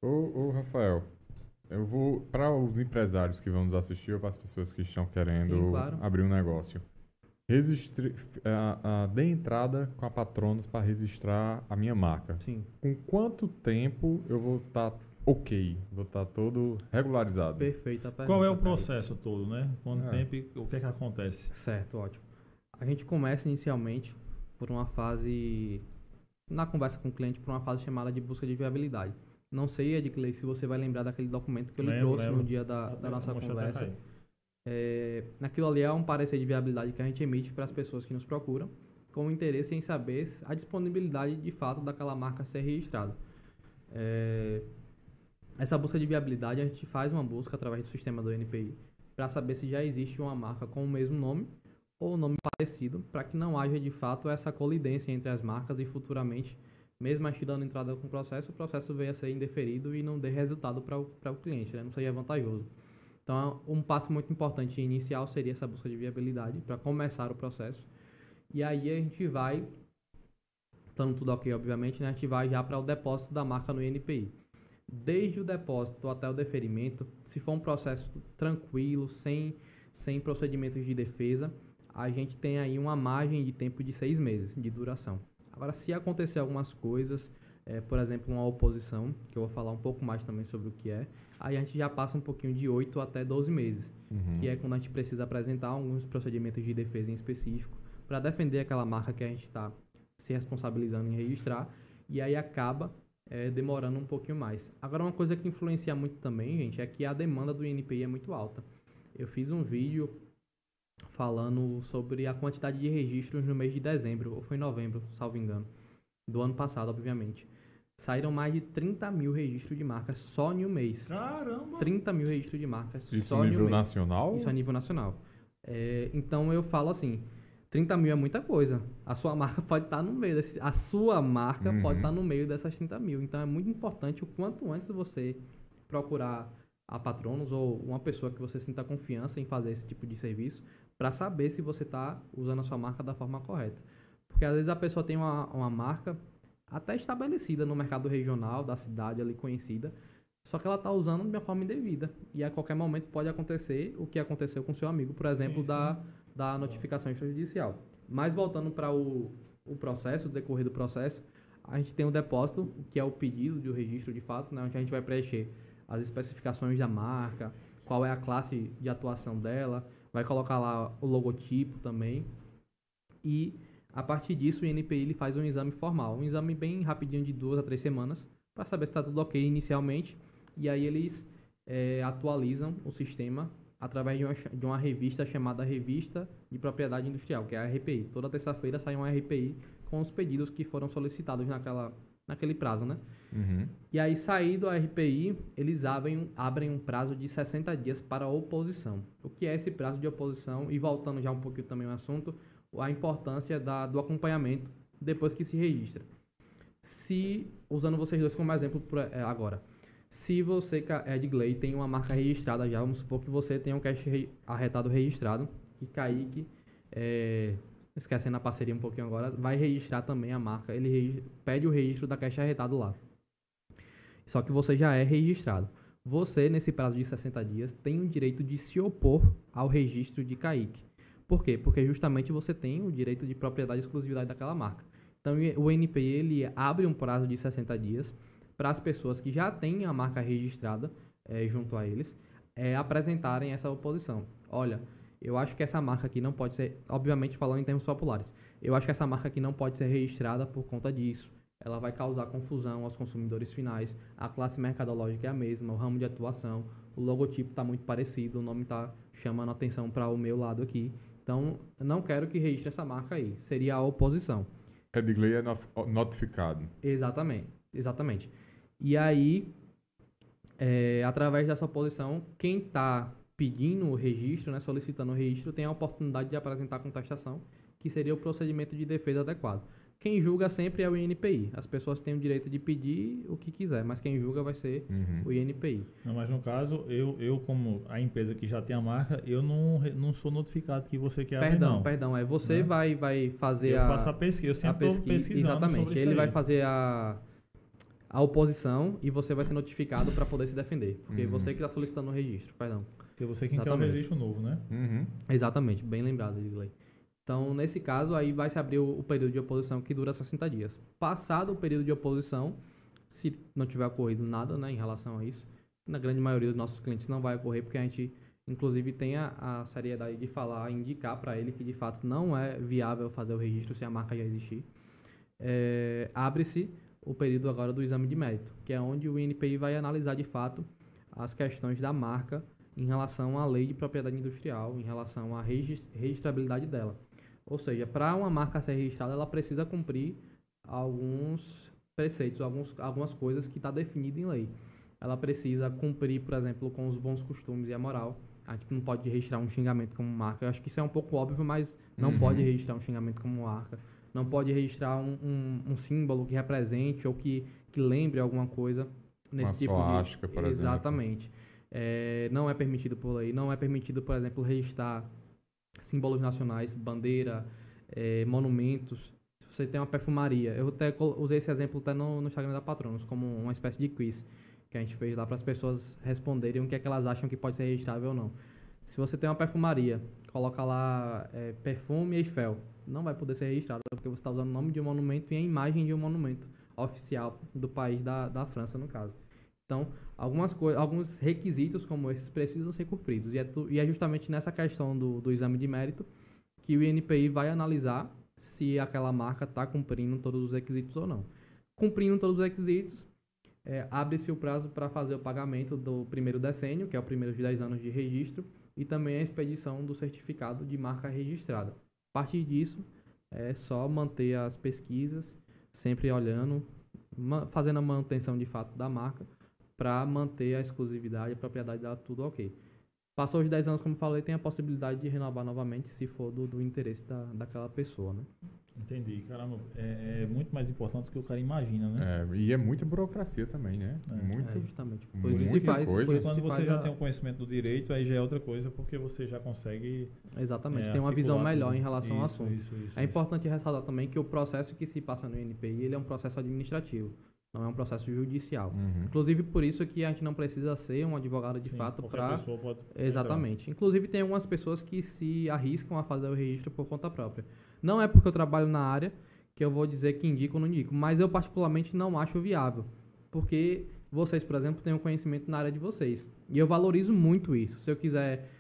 Ô, ô, Rafael, eu vou para os empresários que vão nos assistir ou para as pessoas que estão querendo Sim, claro. abrir um negócio. Registri, a, a, dê entrada com a Patronos para registrar a minha marca. Sim, Com quanto tempo eu vou estar ok? Vou estar todo regularizado? perfeita a pergunta. Qual é o Thaís. processo todo, né? Quanto É. tempo e o que é que acontece? Certo, ótimo. A gente começa inicialmente por uma fase, na conversa com o cliente, por uma fase chamada de busca de viabilidade. Não sei, Edclay, se você vai lembrar daquele documento que eu lhe trouxe lembro. no dia da, da nossa até conversa. É, naquilo ali é um parecer de viabilidade que a gente emite para as pessoas que nos procuram, com interesse em saber a disponibilidade de fato daquela marca ser registrada. É, essa busca de viabilidade a gente faz uma busca através do sistema do NPI para saber se já existe uma marca com o mesmo nome ou nome parecido, para que não haja de fato essa colidência entre as marcas e futuramente, mesmo a gente dando entrada com o processo, o processo venha a ser indeferido e não dê resultado para o cliente, né? não seja vantajoso. Então, um passo muito importante inicial seria essa busca de viabilidade para começar o processo. E aí a gente vai, estando tudo ok, obviamente, né, a gente vai já para o depósito da marca no INPI. Desde o depósito até o deferimento, se for um processo tranquilo, sem, sem procedimentos de defesa, a gente tem aí uma margem de tempo de seis meses de duração. Agora, se acontecer algumas coisas, eh, por exemplo, uma oposição, que eu vou falar um pouco mais também sobre o que é, aí a gente já passa um pouquinho de 8 até 12 meses, Uhum. que é quando a gente precisa apresentar alguns procedimentos de defesa em específico para defender aquela marca que a gente está se responsabilizando em registrar, e aí acaba eh, demorando um pouquinho mais. Agora, uma coisa que influencia muito também, gente, é que a demanda do INPI é muito alta. Eu fiz um vídeo falando sobre a quantidade de registros no mês de dezembro, ou foi novembro, salvo engano, do ano passado, obviamente. Saíram mais de 30 mil registros de marcas só em um mês. Caramba! 30 mil registros de marcas Isso só no em um nível mês. nacional? Isso a nível nacional. É, então eu falo assim, 30 mil é muita coisa. A sua marca pode estar no meio desse, a sua marca Uhum. pode estar no meio dessas 30 mil. Então é muito importante o quanto antes você procurar a patronos ou uma pessoa que você sinta confiança em fazer esse tipo de serviço para saber se você está usando a sua marca da forma correta. Porque às vezes a pessoa tem uma, uma marca até estabelecida no mercado regional da cidade ali conhecida, só que ela está usando de uma forma indevida. E a qualquer momento pode acontecer o que aconteceu com seu amigo, por exemplo, Sim, da, da notificação extrajudicial. Mas voltando para o, o processo, o decorrer do processo, a gente tem o depósito, que é o pedido de registro de fato, né, onde a gente vai preencher as especificações da marca, qual é a classe de atuação dela, vai colocar lá o logotipo também. E a partir disso o INPI ele faz um exame formal, um exame bem rapidinho de duas a três semanas, para saber se está tudo ok inicialmente. E aí eles eh, atualizam o sistema através de uma, de uma revista chamada Revista de Propriedade Industrial, que é a RPI. Toda terça-feira sai uma RPI com os pedidos que foram solicitados naquela, naquele prazo, né? Uhum. E aí, saído a RPI, eles abrem, um- abrem um prazo de 60 dias para oposição. O que é esse prazo de oposição? E voltando já um pouquinho também ao assunto, a importância da, do acompanhamento depois que se registra. Se, usando vocês dois como exemplo por, é, agora, se você, Ca- Edgley, tem uma marca registrada já, vamos supor que você tem um cash re- arretado registrado, e Kaique, é, esquecendo a parceria um pouquinho agora, vai registrar também a marca. Ele pede o registro da cash arretado lá. Só que você já é registrado. Você, nesse prazo de 60 dias, tem o direito de se opor ao registro de Kaique. Por quê? Porque justamente você tem o direito de propriedade e exclusividade daquela marca. Então, o NPI ele abre um prazo de 60 dias para as pessoas que já têm a marca registrada eh, junto a eles eh, apresentarem essa oposição. Olha, eu acho que essa marca aqui não pode ser, obviamente falando em termos populares, eu acho que essa marca aqui não pode ser registrada por conta disso. Ela vai causar confusão aos consumidores finais. A classe mercadológica é a mesma, o ramo de atuação, o logotipo está muito parecido, o nome está chamando atenção para o meu lado aqui. Então, não quero que registre essa marca aí. Seria a oposição. Edgley é nof- notificado. Exatamente, exatamente. E aí, é, através dessa oposição, quem está pedindo o registro, né, solicitando o registro, tem a oportunidade de apresentar a contestação, que seria o procedimento de defesa adequado. Quem julga sempre é o INPI. As pessoas têm o direito de pedir o que quiser, mas quem julga vai ser Uhum. o INPI. Não, mas no caso, eu, eu como a empresa que já tem a marca, eu não, não sou notificado que você quer abrir, Perdão, não. perdão, é você Né? vai, vai fazer Eu a, faço a pesquisa, eu sempre estou pesquisa. pesquisando Exatamente. sobre Ele isso vai fazer a, a oposição e você vai ser notificado para poder se defender. Porque Uhum. você que está solicitando o registro, perdão. Porque você quem quer o Exatamente. registro novo, né? Uhum. Exatamente, bem lembrado, Edgley. Então, nesse caso, aí vai se abrir o, o período de oposição que dura 60 dias. Passado o período de oposição, se não tiver ocorrido nada né, em relação a isso, na grande maioria dos nossos clientes não vai ocorrer, porque a gente, inclusive, tem a, a seriedade de falar, indicar para ele que de fato não é viável fazer o registro se a marca já existir. É, Abre-se o período agora do exame de mérito, que é onde o INPI vai analisar de fato as questões da marca em relação à lei de propriedade industrial, em relação à regis- registrabilidade dela. Ou seja, para uma marca ser registrada, ela precisa cumprir alguns preceitos, alguns, algumas coisas que está definido em lei. Ela precisa cumprir, por exemplo, com os bons costumes e a moral. A gente não pode registrar um xingamento como marca. Eu acho que isso é um pouco óbvio, mas não Uhum. pode registrar um xingamento como marca. Não pode registrar um, um, um símbolo que represente ou que, que lembre alguma coisa nesse Uma tipo suástica, de... por exemplo. Exatamente. É, não é permitido por lei. Não é permitido, por exemplo, registrar símbolos nacionais, bandeira, é, monumentos. Você tem uma perfumaria, eu até usei esse exemplo até no, no Instagram da Patronos, como uma espécie de quiz que a gente fez lá para as pessoas responderem o que é que elas acham que pode ser registrável ou não. Se você tem uma perfumaria, coloca lá é, perfume Eiffel, não vai poder ser registrado, porque você está usando o nome de um monumento e a imagem de um monumento oficial do país da, da França, no caso. Então, algumas coisas, alguns requisitos como esses precisam ser cumpridos. E é, e é justamente nessa questão do, do exame de mérito que o INPI vai analisar se aquela marca está cumprindo todos os requisitos ou não. Cumprindo todos os requisitos, é, abre-se o prazo para fazer o pagamento do primeiro decênio, que é o primeiro de 10 anos de registro, e também a expedição do certificado de marca registrada. A partir disso, é só manter as pesquisas, sempre olhando, fazendo a manutenção de fato da marca, para manter a exclusividade, a propriedade dela, tudo ok. Passou os 10 anos, como falei, tem a possibilidade de renovar novamente, se for do, do interesse da, daquela pessoa, né? Entendi. Caramba, é, é, muito mais importante do que o cara imagina, né? É, e é muita burocracia também, né? É, muito, é justamente. Por isso se faz. Coisa. Por isso quando você já a... tem o um conhecimento do direito, aí já é outra coisa, porque você já consegue. Exatamente, é, tem uma visão melhor tudo. em relação isso, ao assunto. Isso, isso, é importante ressaltar também que o processo que se passa no NPI ele é um processo administrativo. Não é um processo judicial. Uhum. Inclusive, por isso que a gente não precisa ser um advogado de Sim, fato para. Pode... Exatamente. Inclusive, tem algumas pessoas que se arriscam a fazer o registro por conta própria. Não é porque eu trabalho na área que eu vou dizer que indico ou não indico, mas eu particularmente não acho viável. Porque vocês, por exemplo, têm um conhecimento na área de vocês. E eu valorizo muito isso. Se eu quiser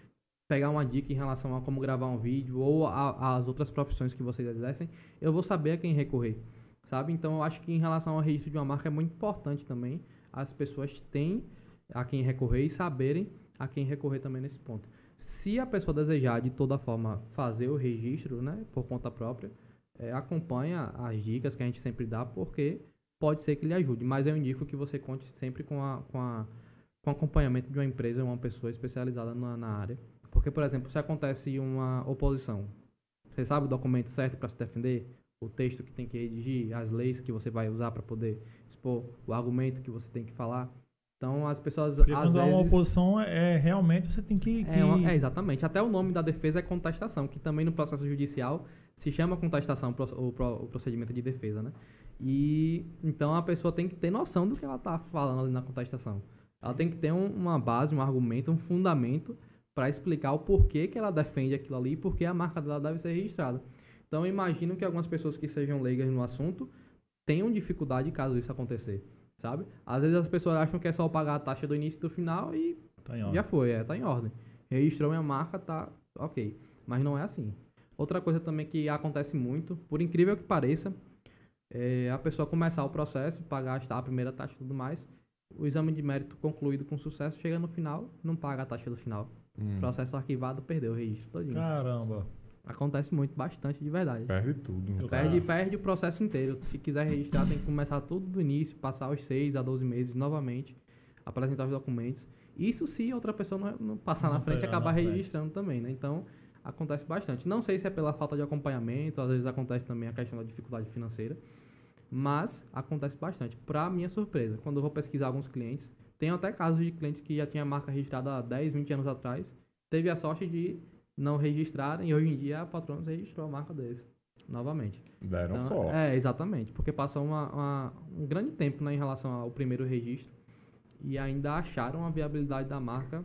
pegar uma dica em relação a como gravar um vídeo ou as outras profissões que vocês exercem, eu vou saber a quem recorrer sabe? Então eu acho que em relação ao registro de uma marca é muito importante também as pessoas têm a quem recorrer e saberem a quem recorrer também nesse ponto. Se a pessoa desejar de toda forma fazer o registro, né, por conta própria, é, acompanha as dicas que a gente sempre dá, porque pode ser que lhe ajude. Mas eu indico que você conte sempre com a, com a com acompanhamento de uma empresa ou uma pessoa especializada na, na área. Porque, por exemplo, se acontece uma oposição, você sabe o documento certo para se defender? O texto que tem que redigir, as leis que você vai usar para poder expor o argumento que você tem que falar. Então as pessoas Porque às quando vezes há uma oposição é realmente você tem que, que... É, uma, é, exatamente. Até o nome da defesa é contestação, que também no processo judicial se chama contestação o, o procedimento de defesa, né? E então a pessoa tem que ter noção do que ela está falando ali na contestação. Ela tem que ter um, uma base, um argumento, um fundamento para explicar o porquê que ela defende aquilo ali e por que a marca dela deve ser registrada. Então, eu imagino que algumas pessoas que sejam leigas no assunto tenham dificuldade caso isso acontecer, sabe? Às vezes as pessoas acham que é só pagar a taxa do início e do final e tá já foi, é, tá em ordem. Registrou minha marca, tá ok. Mas não é assim. Outra coisa também que acontece muito, por incrível que pareça, é a pessoa começar o processo, pagar a primeira taxa e tudo mais, o exame de mérito concluído com sucesso, chega no final, não paga a taxa do final. Hum. Processo arquivado, perdeu o registro todinho. Caramba. Acontece muito, bastante de verdade. Perde tudo. Perde, perde o processo inteiro. Se quiser registrar, tem que começar tudo do início, passar os 6 a 12 meses novamente, apresentar os documentos. Isso se outra pessoa não, não passar não na frente e acabar registrando também, né? Então, acontece bastante. Não sei se é pela falta de acompanhamento, às vezes acontece também a questão da dificuldade financeira, mas acontece bastante. Para minha surpresa, quando eu vou pesquisar alguns clientes, tem até casos de clientes que já tinha marca registrada há 10, 20 anos atrás, teve a sorte de não registraram e hoje em dia a Patronos registrou a marca deles novamente. Deram então, sorte. É, exatamente, porque passou uma, uma, um grande tempo né, em relação ao primeiro registro e ainda acharam a viabilidade da marca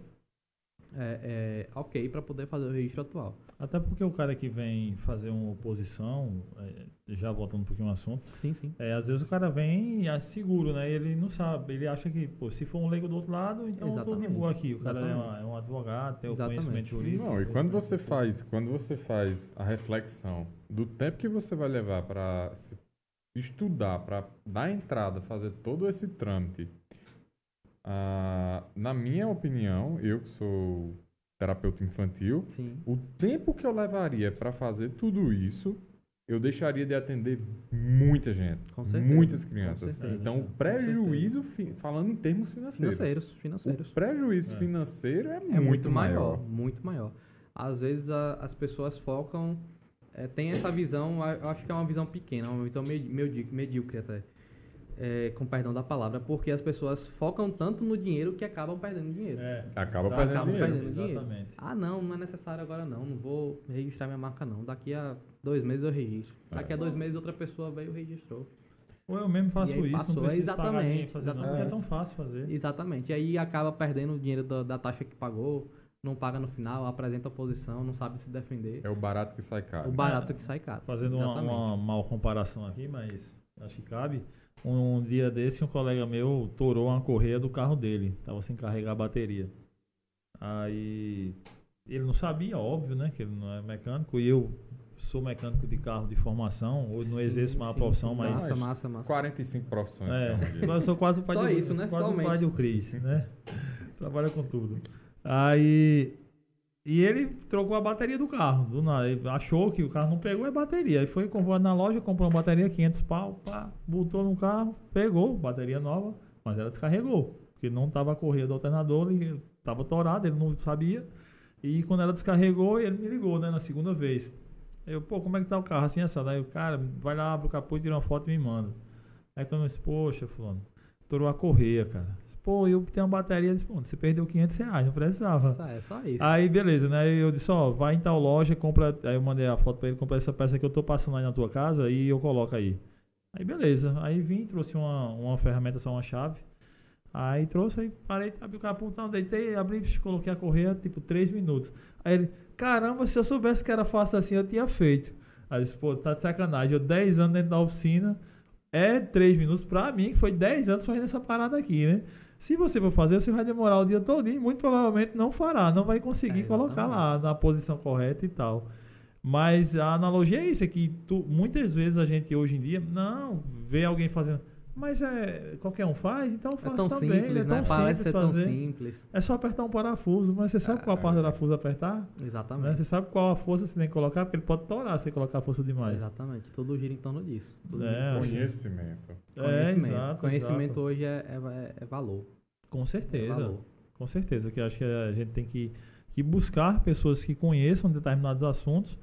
é, é, ok para poder fazer o registro atual. Até porque o cara que vem fazer uma oposição, é, já voltando um pouquinho ao assunto, sim, sim. É, às vezes o cara vem e é seguro, né? Ele não sabe, ele acha que, pô, se for um leigo do outro lado, então Exatamente. eu tô de boa aqui. O cara é, uma, é, um advogado, tem o conhecimento jurídico. Não, e quando você faz, quando você faz a reflexão do tempo que você vai levar para estudar, para dar entrada, fazer todo esse trâmite, ah, na minha opinião, eu que sou terapeuta infantil, Sim. o tempo que eu levaria para fazer tudo isso, eu deixaria de atender muita gente, certeza, muitas crianças. Certeza, então, o prejuízo, falando em termos financeiros, financeiros, financeiros. o prejuízo é. financeiro é, é muito, muito maior, maior, muito maior. Às vezes a, as pessoas focam, é, tem essa visão, eu acho que é uma visão pequena, uma visão medíocre até é, com perdão da palavra, porque as pessoas focam tanto no dinheiro que acabam perdendo dinheiro. É, acabam perdendo, acabam dinheiro. perdendo dinheiro. Ah, não, não é necessário agora não, não vou registrar minha marca não. Daqui a dois meses eu registro. Daqui é. a dois meses outra pessoa veio e registrou. Ou eu mesmo faço isso, passou. não preciso exatamente, fazer exatamente. Não, é tão fácil fazer. Exatamente. E aí acaba perdendo o dinheiro da, da taxa que pagou, não paga no final, apresenta oposição, não sabe se defender. É o barato que sai caro. O barato que sai caro. Fazendo uma, uma mal comparação aqui, mas acho que cabe. Um dia desse, um colega meu torou uma correia do carro dele. Tava sem carregar a bateria. Aí ele não sabia, óbvio, né? Que ele não é mecânico. E eu sou mecânico de carro de formação, hoje não exerço mais a sim, profissão, mas Massa, massa, massa. 45 profissões. é, eu sou quase o pai Só do, isso, né? quase o Somente. pai do Cris, né? Trabalha com tudo. Aí e ele trocou a bateria do carro, do nada. Ele achou que o carro não pegou a bateria. Aí foi na loja, comprou uma bateria 500 pau, pá, botou no carro, pegou, bateria nova, mas ela descarregou, porque não tava a correia do alternador, ele tava torado, ele não sabia. E quando ela descarregou, ele me ligou, né, na segunda vez. Eu, pô, como é que tá o carro? Assim, essa. Aí o cara, vai lá, abre o capô, tira uma foto e me manda. Aí quando eu disse, poxa, fulano, torou a correia, cara. Pô, eu tenho uma bateria, disse, pô, você perdeu 500 reais, não precisava. Só- É só isso. Aí, beleza, né? Eu disse, ó, vai em tal loja, compra. Aí eu mandei a foto pra ele, compra essa peça que eu tô passando aí na tua casa e eu coloco aí. Aí, beleza. Aí vim, trouxe uma, uma ferramenta, só uma chave. Aí trouxe, aí parei, abri o capô, então, deitei, abri, coloquei a correia, tipo, 3 minutos. Aí ele, caramba, se eu soubesse que era fácil assim, eu tinha feito. Aí eu disse, pô, tá de sacanagem. Eu 10 anos dentro da oficina, é 3 minutos pra mim, que foi 10 anos fazendo essa parada aqui, né? Se você for fazer, você vai demorar o dia todo e muito provavelmente não fará, não vai conseguir É, colocar lá na posição correta e tal. Mas a analogia é isso, é que tu- muitas vezes a gente hoje em dia, não, vê alguém fazendo, mas é qualquer um faz, então é faz tão também, simples, é tão né? Parece simples ser tão fazer. simples. É só apertar um parafuso, mas você sabe qual É. parte do parafuso apertar? Né? Exatamente. Você sabe qual a força você tem que colocar, porque ele pode torar se você colocar força demais. Exatamente. Tudo gira em torno disso. Tudo É. Conhecimento. É, Conhecimento. exato, Conhecimento exato. hoje é, é, é valor. Com É certeza. valor. Com certeza, que eu acho que a gente tem que, que buscar pessoas que conheçam determinados assuntos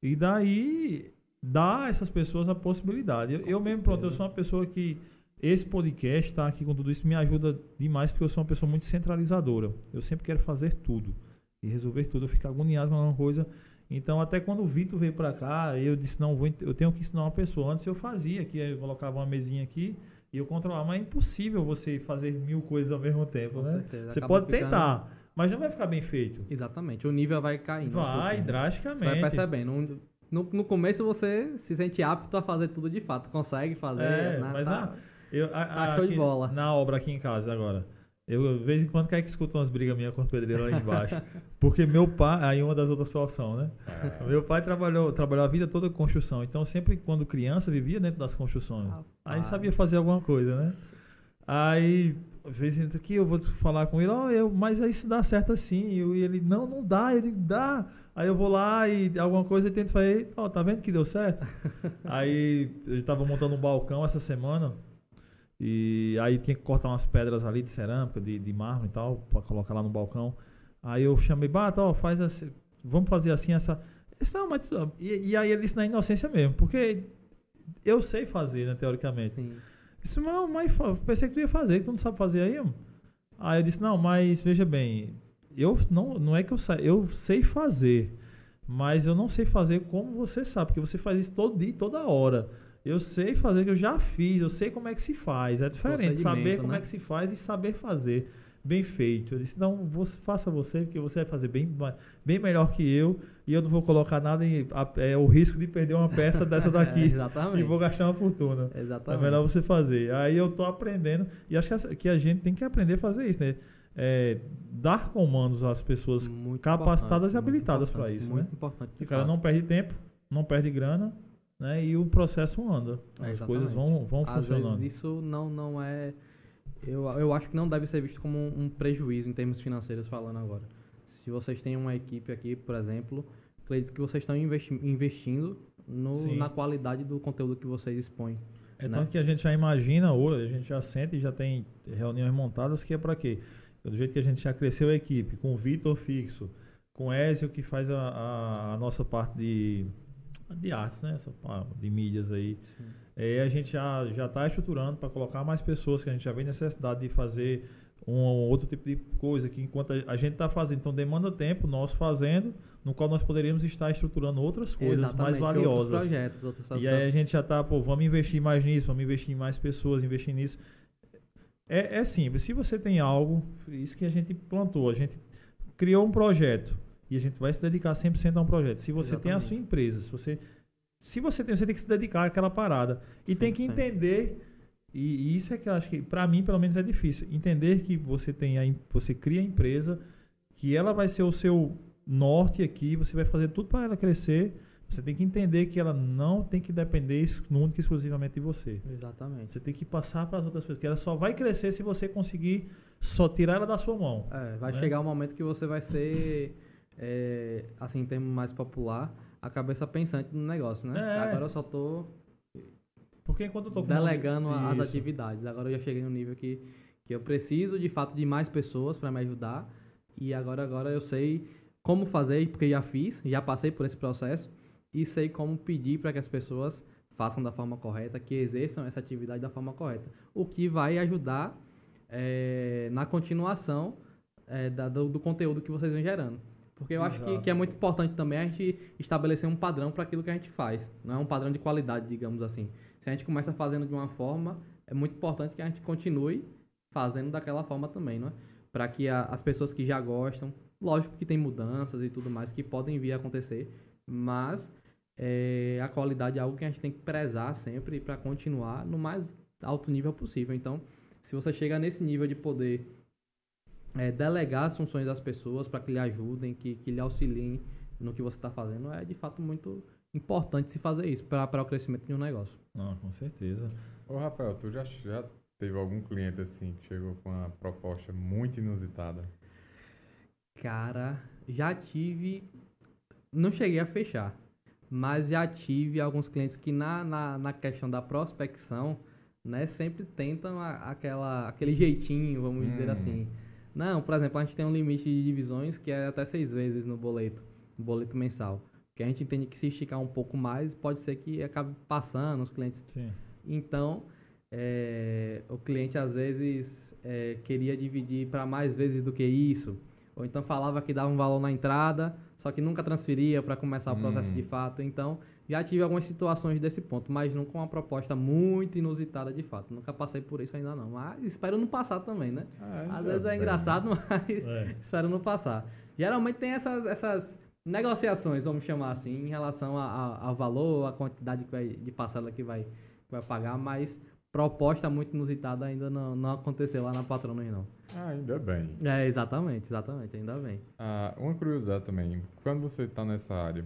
e daí dar a essas pessoas a possibilidade. Eu, eu mesmo, pronto, eu sou uma pessoa que esse podcast tá aqui com tudo isso me ajuda demais porque eu sou uma pessoa muito centralizadora. Eu sempre quero fazer tudo e resolver tudo. Eu fico agoniado com alguma coisa. Então, até quando o Vitor veio pra cá, eu disse: não, vou, eu tenho que ensinar uma pessoa. Antes eu fazia, que eu colocava uma mesinha aqui e eu controlava, mas é impossível você fazer mil coisas ao mesmo tempo, Com né? certeza. Você Acaba pode ficando- tentar, mas não vai ficar bem feito. Exatamente. O nível vai caindo. aos Vai, pouquinhos. Você drasticamente. vai percebendo. No, no começo você se sente apto a fazer tudo de fato. Consegue fazer. É, né, mas tá- a- Eu, a- Tá a- show de aqui- bola. Na obra aqui em casa agora. Eu, de vez em quando, quer que escuta umas brigas minhas com os pedreiros lá embaixo. Porque meu pai, aí uma das outras profissões, né? É. Meu pai trabalhou, trabalhou a vida toda com construção. Então, sempre quando criança, vivia dentro das construções. Aí Rapaz. sabia fazer alguma coisa, né? Aí, às vezes aqui, eu vou falar com ele, ó, eu, mas aí isso dá certo assim. E e ele, não, não dá. Eu digo, dá. Aí eu vou lá e alguma coisa eu tento fazer, ó, tá vendo que deu certo? aí eu tava montando um balcão essa semana. E aí tinha que cortar umas pedras ali de cerâmica, de, de mármore e tal, pra colocar lá no balcão. Aí eu chamei, Bata, ó, faz assim, vamos fazer assim essa. Disse, não, mas, e, e aí ele disse na inocência mesmo, porque eu sei fazer, né, teoricamente. Sim. Disse, não, mas pensei que tu ia fazer, que tu não sabe fazer aí, mano. Aí eu disse, não, mas veja bem, eu não, não é que eu sei, eu sei fazer, mas eu não sei fazer como você sabe, porque você faz isso todo dia, toda hora. Eu sei fazer, que eu já fiz, eu sei como é que se faz. É diferente saber como né? é que se faz e saber fazer bem feito. Eu disse, não, você, faça você, porque você vai fazer bem, bem melhor que eu, e eu não vou colocar nada em a- é, o risco de perder uma peça dessa É, daqui exatamente. e vou gastar uma fortuna. É Exatamente. melhor você fazer. Aí eu tô aprendendo. E acho que a, que a gente tem que aprender a fazer isso, né? É, dar comandos às pessoas. Muito capacitadas e habilitadas importante, isso, Muito né? importante. O cara fato. não perde tempo, não perde grana, né? E o processo anda. É, As coisas vão, vão Às funcionando. vezes isso não, não é. Eu, eu acho que não deve ser visto como um, um prejuízo em termos financeiros falando agora. Se vocês têm uma equipe aqui, por exemplo, acredito que vocês estão investi- investindo no, na qualidade do conteúdo que vocês expõem. É né? tanto que a gente já imagina hoje, a gente já senta e já tem reuniões montadas que é para quê? Do jeito que a gente já cresceu a equipe, com o Vitor fixo, com o Ézio que faz a, a- a nossa parte de, de artes, né? De mídias aí. É, a gente já já está estruturando para colocar mais pessoas, que a gente já vê necessidade de fazer um ou outro tipo de coisa que enquanto a gente está fazendo, então demanda tempo nós fazendo, no qual nós poderíamos estar estruturando outras coisas mais Exatamente, valiosas. Outros projetos, outros E aí a gente já tá, pô, vamos investir mais nisso, vamos investir em mais pessoas, investir nisso. É, é simples. Se você tem algo, isso que a gente plantou, a gente criou um projeto e a gente vai se dedicar 100% a um projeto. Se você tem a Exatamente. sua empresa, se você se você tem, você tem que se dedicar àquela parada e tem que 100%. entender e, e isso é que eu acho que pra mim pelo menos é difícil, entender que você tem a, você cria a empresa, que ela vai ser o seu norte aqui, você vai fazer tudo para ela crescer, Você tem que entender que ela não tem que depender única e exclusivamente de você. Exatamente. Você tem que passar para as outras pessoas, que ela só vai crescer se você conseguir só tirar ela da sua mão. É, vai Né? chegar um momento que você vai ser, é, assim, em termo mais popular, a cabeça pensante no negócio, né? É. Agora eu só tô Porque enquanto eu tô delegando as atividades. Agora eu já cheguei no nível que, que eu preciso, de fato, de mais pessoas para me ajudar. E agora, agora eu sei como fazer, porque já fiz, já passei por esse processo. E sei como pedir para que as pessoas façam da forma correta, que exerçam essa atividade da forma correta. O que vai ajudar é, na continuação é, da- do, do conteúdo que vocês vão gerando. Porque eu acho que, Exato. que é muito importante também a gente estabelecer um padrão para aquilo que a gente faz. Não é um padrão de qualidade, digamos assim. Se a gente começa fazendo de uma forma, é muito importante que a gente continue fazendo daquela forma também, não é? Para que a- as pessoas que já gostam, lógico que tem mudanças e tudo mais que podem vir a acontecer, mas é, a qualidade é algo que a gente tem que prezar sempre para continuar no mais alto nível possível. Então, se você chega nesse nível de poder é, delegar as funções das pessoas para que lhe ajudem, que, que lhe auxiliem no que você está fazendo, é de fato muito importante se fazer isso para o crescimento de um negócio. Não, com certeza. Ô, Rafael, tu já, já teve algum cliente assim que chegou com uma proposta muito inusitada? Cara, já tive. Não cheguei a fechar, mas já tive alguns clientes que na, na, na questão da prospecção, né, sempre tentam a- aquela, aquele jeitinho, vamos dizer Hum. assim. Não, por exemplo, a gente tem um limite de divisões que é até seis vezes no boleto, no boleto mensal. Que a gente entende que se esticar um pouco mais, pode ser que acabe passando os clientes Sim. então, é, o cliente às vezes é, queria dividir para mais vezes do que isso, ou então falava que dava um valor na entrada, só que nunca transferia para começar o processo Hum. de fato. Então, já tive algumas situações desse ponto, mas nunca uma proposta muito inusitada de fato. Nunca passei por isso ainda não, mas espero não passar também, né? Às vezes é engraçado, mas É. espero não passar. Geralmente tem essas, essas negociações, vamos chamar assim, em relação ao valor, a quantidade que vai, de parcela que vai, que vai pagar, mas proposta muito inusitada ainda não, não aconteceu lá na Patronos, não. Ah, ainda bem. É, exatamente, exatamente, ainda bem. Ah, uma curiosidade também, quando você está nessa área,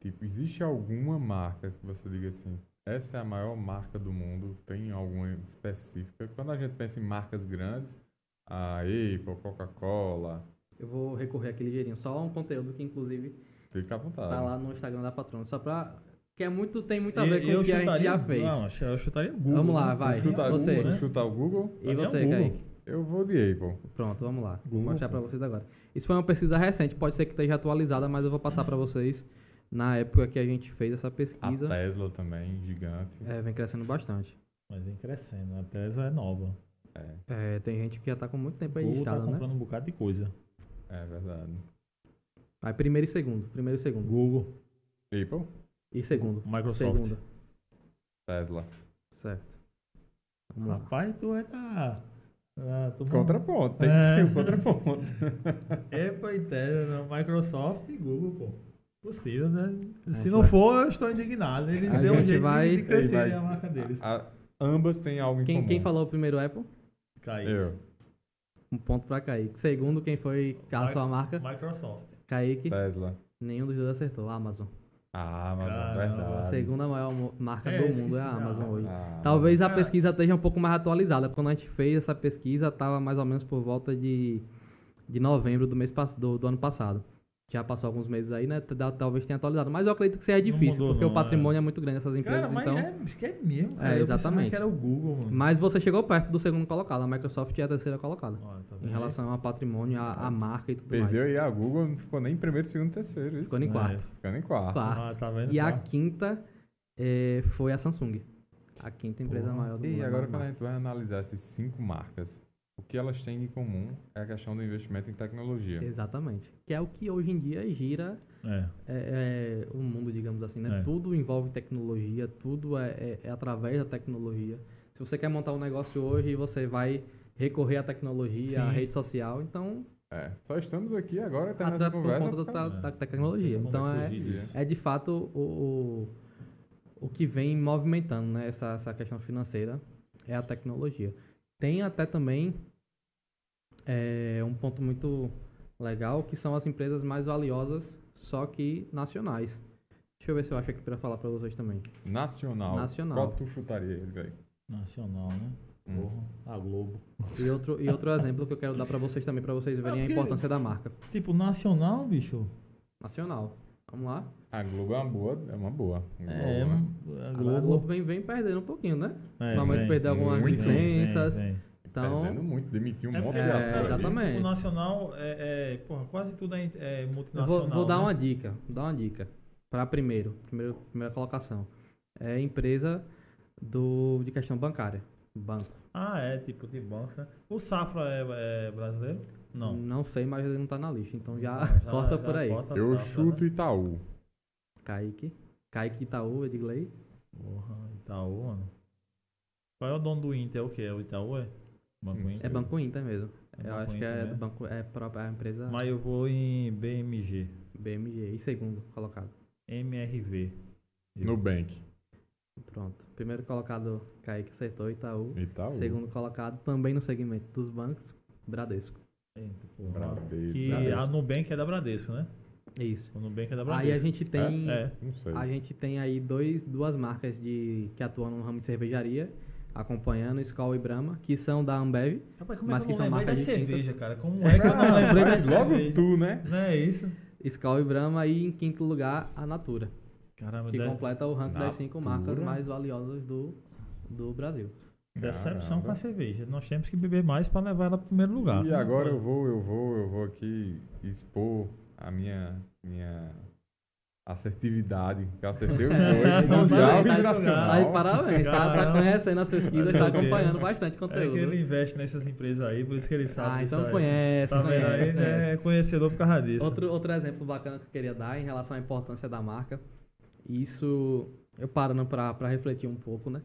tipo, existe alguma marca que você diga assim, essa é a maior marca do mundo, tem alguma específica? Quando a gente pensa em marcas grandes, a Apple, Coca-Cola, Eu vou recorrer aqui ligeirinho, só um conteúdo que inclusive fica à vontade. tá lá no Instagram da Patronos, só pra... que é muito, tem muito a E- ver com o que a gente já fez. Não, eu chutaria Google. Vamos lá, né? vai. Tu chuta, Você. tu chuta o Google? E você, o Google. Kaique? Eu vou de Apple. Pronto, vamos lá. Vou Google. mostrar pra vocês agora. Isso foi uma pesquisa recente, pode ser que esteja atualizada, mas eu vou passar pra vocês na época que a gente fez essa A pesquisa. Tesla também, gigante. É, vem crescendo bastante. Mas vem crescendo. A Tesla é nova. É, É, tem gente que já tá com muito tempo aí Google tá né? comprando um bocado de coisa. é verdade. Aí primeiro e segundo. Primeiro e segundo. Google, Apple, E segundo. Microsoft. Segundo. Tesla. Certo. Vamos lá. Rapaz, tu vai tá... Ah, Contraponto, tem É. que ser o contraponto. Apple e Tesla, Microsoft e Google, pô. Possível, né? A Se não vai- for, eu estou indignado. Eles A deu um gente jeito vai- de, crescer vai- a marca deles. A- ambas têm algo em Quem, comum. quem falou primeiro Apple? Kaique. Eu. Um ponto pra Kaique. Segundo, quem foi a sua marca? Microsoft. Kaique. Tesla. Nenhum dos dois acertou. Amazon. Ah, Amazon, Caramba, A verdade. segunda maior marca É, do mundo é a da Amazon hoje. Ah, Talvez a Ah. pesquisa esteja um pouco mais atualizada. Quando a gente fez essa pesquisa, estava mais ou menos por volta de, de novembro do, mês, do, do ano passado. Já passou alguns meses aí, né? Tal- Talvez tenha atualizado. Mas eu acredito que seja difícil, mudou porque não, o patrimônio é. muito grande dessas empresas. Cara, mas então... é, acho que é mesmo, cara. É, Eu pensava exatamente. que era o Google, mano. Mas você chegou perto do segundo colocado. A Microsoft é a terceira colocada. Olha, tá Em relação ao patrimônio, a, a marca e tudo Perdeu mais. aí a Google, não ficou nem em primeiro, segundo, terceiro. Isso. Ficou em quarto. Ficando em quarto. Quarto. Ah, tá vendo? E a Tá. quinta eh, foi a Samsung. A quinta empresa Porra. maior do mundo. E agora quando a gente vai analisar essas cinco marcas, o que elas têm em comum é a questão do investimento em tecnologia. Exatamente. Que é o que hoje em dia gira É. é, é, o mundo, digamos assim, né? É. Tudo envolve tecnologia, tudo é, é- é através da tecnologia. Se você quer montar um negócio hoje, você vai recorrer à tecnologia, à Sim. rede social, então É, só estamos aqui agora tendo até essa por conversa. conta por da, causa- da- da tecnologia. Então é, é de fato o, o, o que vem movimentando né, essa, essa questão financeira é a tecnologia. Tem até também é, um ponto muito legal que são as empresas mais valiosas, só que nacionais. Deixa eu ver se eu acho aqui pra falar pra vocês também. Nacional. Nacional. Qual tu chutaria ele, velho? Nacional, né? Hum. Porra, a Globo. E outro, e outro exemplo que eu quero dar pra vocês também, pra vocês verem a porque- importância da marca. Tipo, nacional, bicho. Nacional. Vamos lá. A Globo é uma boa. É uma boa. Globo, É, né? a A Globo. Globo vem, vem perdendo um pouquinho, né? É, Normalmente perdeu algumas muito, licenças. vem, vem. Então, Perdendo muito, demitiu um É monte de É, exatamente. O nacional é, é, porra, quase tudo é, é eu multinacional. vou, vou dar né? uma dica. Vou dar uma dica. Pra primeiro, primeiro primeira colocação. É empresa do, de questão bancária. Banco. Ah, é, tipo de banco, né? O Safra é, é brasileiro? Não. Não sei, mas ele não tá na lista. Então já, Não, corta já por aí. corta Eu Safra, chuto Né? Itaú. Kaique. Kaique Itaú, Edgley. Porra, Itaú, mano. Qual é o dono do Inter? É o que? É o Itaú, é? Banco Hum. Inter? É Banco Inter mesmo. É eu acho que Inter é do mesmo? banco, é própria a empresa Mas eu vou em BMG. BMG. E segundo colocado. MRV. Nubank. Pronto. Primeiro colocado, Kaique acertou, Itaú. Itaú. Segundo colocado, também no segmento dos bancos, Bradesco. Porra. Bradesco. Que Bradesco. a Nubank é da Bradesco, né? Isso. O Nubank é da Aí Bradesco. a gente tem, É. Sei. a gente tem aí dois, duas marcas de, que atuam no ramo de cervejaria, acompanhando Skol e Brahma, que são da Ambev. Rapaz, Mas que são lembrei marcas distintas. cerveja, cara? Como é que eu não lembrei da Mas logo tu, né? Não é isso? Skol e Brahma e em quinto lugar a Natura, Caramba, que de- completa o ranking das cinco marcas mais valiosas do, do Brasil. Decepção com a cerveja. Nós temos que beber mais pra levar ela pro primeiro lugar. E agora eu vou, eu vou, eu vou aqui expor a minha, minha assertividade. Que eu acertei os dois. Então, mundial tá- e nacional. Aí, parabéns, tá, tá conhecendo as pesquisas, tá Ok. acompanhando bastante É conteúdo. que ele investe nessas empresas aí, por isso que ele sabe Ah, então aí. conhece, Tá conhece, aí? conhece. É conhecedor por causa disso. Outro, outro exemplo bacana que eu queria dar em relação à importância da marca, isso eu parando para refletir um pouco, né?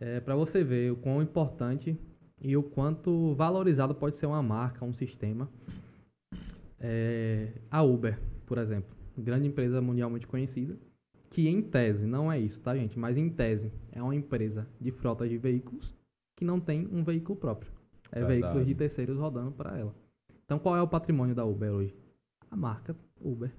É, para você ver o quão importante e o quanto valorizado pode ser uma marca, um sistema. É, a Uber, por exemplo, grande empresa mundialmente conhecida, que em tese, não é isso, tá gente? Mas em tese é uma empresa de frota de veículos que não tem um veículo próprio. É Verdade. veículos de terceiros rodando para ela. Então qual é o patrimônio da Uber hoje? A marca Uber.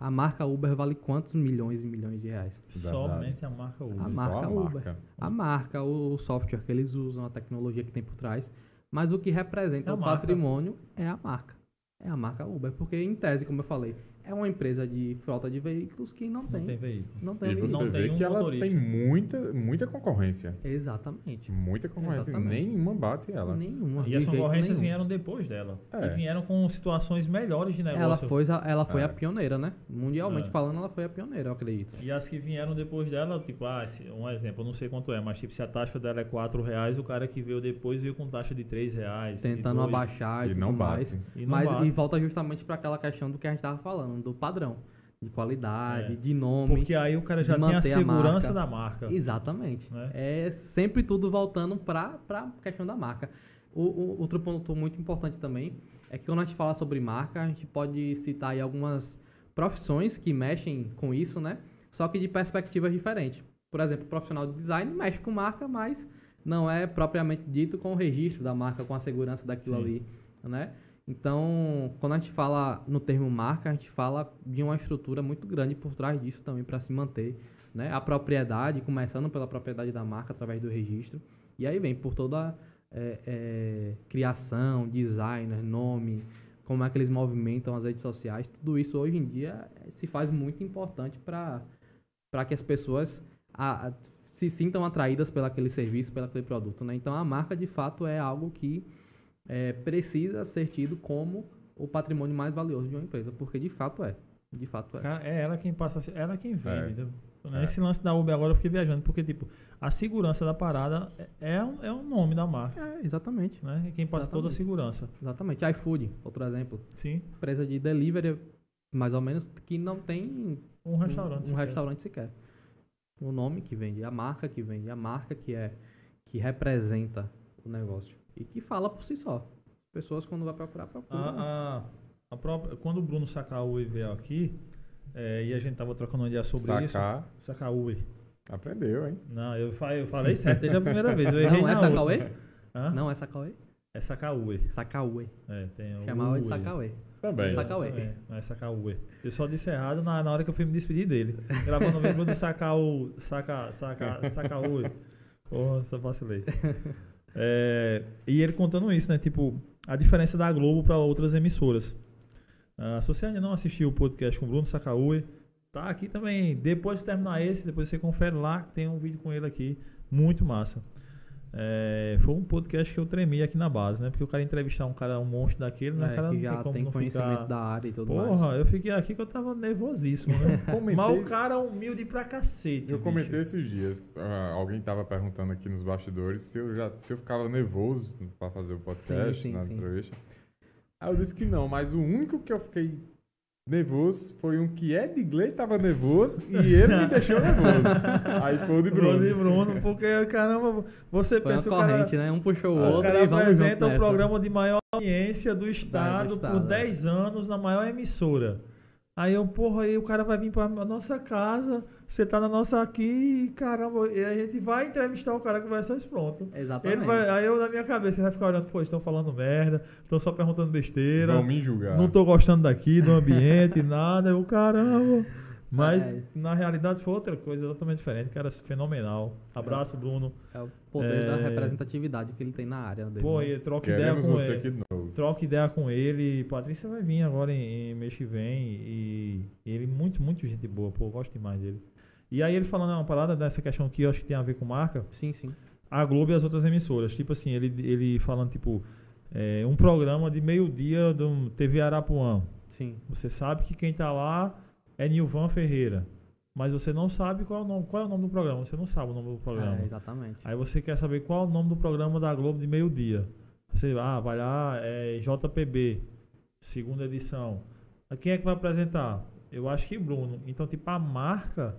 A marca Uber vale quantos milhões e milhões de reais? Somente a marca Uber. A Só marca a Uber. marca. A marca, o software que eles usam, a tecnologia que tem por trás. Mas o que representa É o marca. patrimônio é a marca. É a marca Uber. Porque, em tese, como eu falei, é uma empresa de frota de veículos que não, Não tem. tem veículo. Não tem E veículo. você Não tem vê um que ela motorista. tem muita, muita concorrência. Exatamente. Muita concorrência. Exatamente. Nenhuma bate ela. Nenhuma. E as concorrências nenhum. vieram depois dela. É. E vieram com situações melhores de negócio. Ela foi, a, ela foi É. a pioneira, né? Mundialmente É. falando, ela foi a pioneira, eu acredito. E as que vieram depois dela, tipo, ah, um exemplo, eu não sei quanto é, mas tipo, se a taxa dela é 4 reais, o cara que veio depois veio com taxa de 3 reais. Tentando abaixar e, E tudo não mais. bate. E não Mas bate. e volta justamente para aquela questão do que a gente estava falando, do padrão. De qualidade, É. de nome. Porque aí o cara já tem a a segurança marca. da marca. Exatamente. Né? É sempre tudo voltando para a questão da marca. O, o- outro ponto muito importante também é que quando a gente fala sobre marca, a gente pode citar aí algumas profissões que mexem com isso, né? Só que de perspectivas diferentes. Por exemplo, o profissional de design mexe com marca, mas não é propriamente dito com o registro da marca, com a segurança daquilo Sim. ali, né? Então, quando a gente fala no termo marca, a gente fala de uma estrutura muito grande por trás disso também para se manter, né? A propriedade, começando pela propriedade da marca através do registro, e aí vem por toda é, é, criação, designer, nome, como é que eles movimentam as redes sociais, tudo isso hoje em dia se faz muito importante para que as pessoas a- a- se sintam atraídas pelo aquele serviço, pelo aquele produto, né? Então a marca de fato é algo que é, precisa ser tido como o patrimônio mais valioso de uma empresa, porque de fato é, de fato é. É ela quem passa, ela quem vende. É. entendeu? É. Esse lance da Uber agora eu fiquei viajando, porque tipo, a segurança da parada é, é, um- é o nome da marca. É, exatamente, Né? E quem passa toda a Exatamente. segurança. exatamente. iFood, outro exemplo, Sim, empresa de delivery, mais ou menos, que não tem um restaurante. um, sequer. restaurante sequer. O nome que vende, a marca que vende, a marca que é que representa o negócio e que fala por si só. Pessoas quando vai procurar procuram. A, a, a própria, quando o Bruno Sacaúi veio aqui, é, e a gente tava trocando uma ideia sobre Sacar, isso. Sacaúi. aprendeu, hein? Não, eu, eu falei certo desde a primeira vez. Eu errei não é. Sacauê? Hã? Não é Sacauê? É Sacaúi. Sacauê. É, tem o Chamava de Ui. Sacauê. Também. Sacauê. É, não é Sacauê. Eu só disse errado na, na hora que eu fui me despedir dele. Gravando o vídeo do Sacau. Saca. Saca. Sacauê. Porra, só vacilei. É, e ele contando isso, né? Tipo, a diferença da Globo para outras emissoras. Ah, se você ainda não assistiu o podcast com o Bruno Sacauê, tá aqui também. Depois de terminar esse, depois você confere lá, tem um vídeo com ele aqui. Muito massa. É, foi um podcast que eu tremi aqui na base, né? Porque o cara entrevistar um cara, um monstro daquele, né? É, O cara que não já tem como tem conhecimento ficar... da área e tudo Porra, mais. eu fiquei aqui que eu tava nervosíssimo, né? Comentei- Mas o cara é humilde pra cacete. Eu bicho. comentei esses dias, ah, alguém tava perguntando aqui nos bastidores se eu já se eu ficava nervoso pra fazer o podcast, Sim, sim, na sim. entrevista. Aí eu disse que não, mas o único que eu fiquei nervoso foi um que Edgley tava nervoso e ele me deixou nervoso. Aí foi o de Bruno Bruno. e Bruno, porque, caramba, você Foi uma pensa o cara, corrente, né? Um puxou o o outro cara e vamos apresenta o nessa. programa de maior audiência do estado, estado, por é. 10 anos na maior emissora. Aí eu, porra, aí o cara vai vir pra nossa casa, você tá na nossa aqui, e caramba, e a gente vai entrevistar o cara que vai ser pronto. Exatamente. Ele vai, aí eu na minha cabeça, ele vai ficar olhando, pô, estão falando merda, estão só perguntando besteira. Vão me julgar. Não tô gostando daqui, do ambiente, nada. Eu, caramba. Mas É. na realidade foi outra coisa totalmente diferente, que era fenomenal. Abraço, Bruno. É o poder da É. representatividade que ele tem na área dele. Pô, né? e troca ideia Queremos com você ele. aqui de novo. Troca ideia com ele. Patrícia vai vir agora em, em mês que vem. E ele, muito, muito gente boa. Pô, eu gosto demais dele. E aí ele falando uma parada dessa questão que eu acho que tem a ver com marca. Sim, sim. a Globo e as outras emissoras. Tipo assim, ele, ele falando, tipo, é, um programa de meio-dia do TV Arapuã. Sim. Você sabe que quem tá lá é Nilvan Ferreira. Mas você não sabe qual é o nome, qual é o nome do programa. Você não sabe o nome do programa. É, exatamente. Aí você quer saber qual é o nome do programa da Globo de meio-dia. Você ah, vai lá, é JPB, segunda edição. Aí Quem é que vai apresentar? Eu acho que Bruno. Então, tipo, a marca,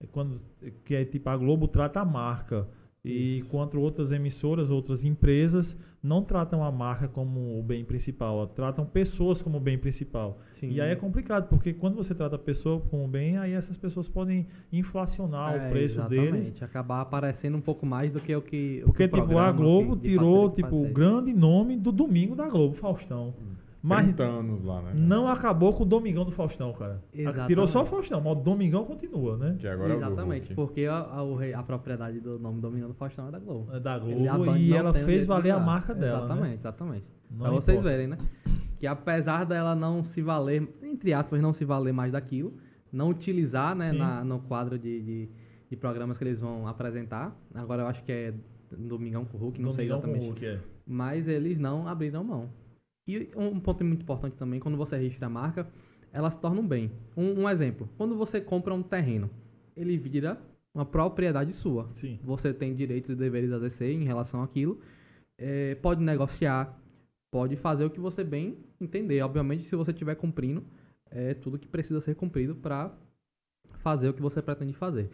é quando que é tipo a Globo trata a marca. E enquanto outras emissoras, outras empresas não tratam a marca como o bem principal, tratam pessoas como o bem principal. Sim. E aí é complicado, porque quando você trata a pessoa como bem, aí essas pessoas podem inflacionar É, o preço exatamente. deles Acabar aparecendo um pouco mais do que o que. o porque, que tipo, a Globo que tirou, tipo, o grande nome do domingo da Globo, Faustão. Mas 30 anos lá, né? não acabou com o Domingão do Faustão, cara. Exatamente. Tirou só o Faustão, mas o Domingão continua, né? Que agora é o do Exatamente, Hulk. porque a, a, a propriedade do nome Dominando Faustão é da Globo. É da Globo e não ela fez valer a marca dela, Exatamente, né? exatamente. Não pra vocês importa. verem, né? Que apesar dela não se valer, entre aspas, não se valer mais daquilo, não utilizar, né, na, no quadro de, de, de programas que eles vão apresentar. Agora eu acho que é Domingão com o Hulk, não sei Domingão com o exatamente. Hulk, é. Mas eles não abriram mão. E um ponto muito importante também, quando você registra a marca, ela se torna um bem. Um, um exemplo, quando você compra um terreno, ele vira uma propriedade sua. Sim. Você tem direitos e deveres a exercer em relação àquilo. É, pode negociar, pode fazer o que você bem entender. Obviamente, se você estiver cumprindo é, tudo que precisa ser cumprido para fazer o que você pretende fazer.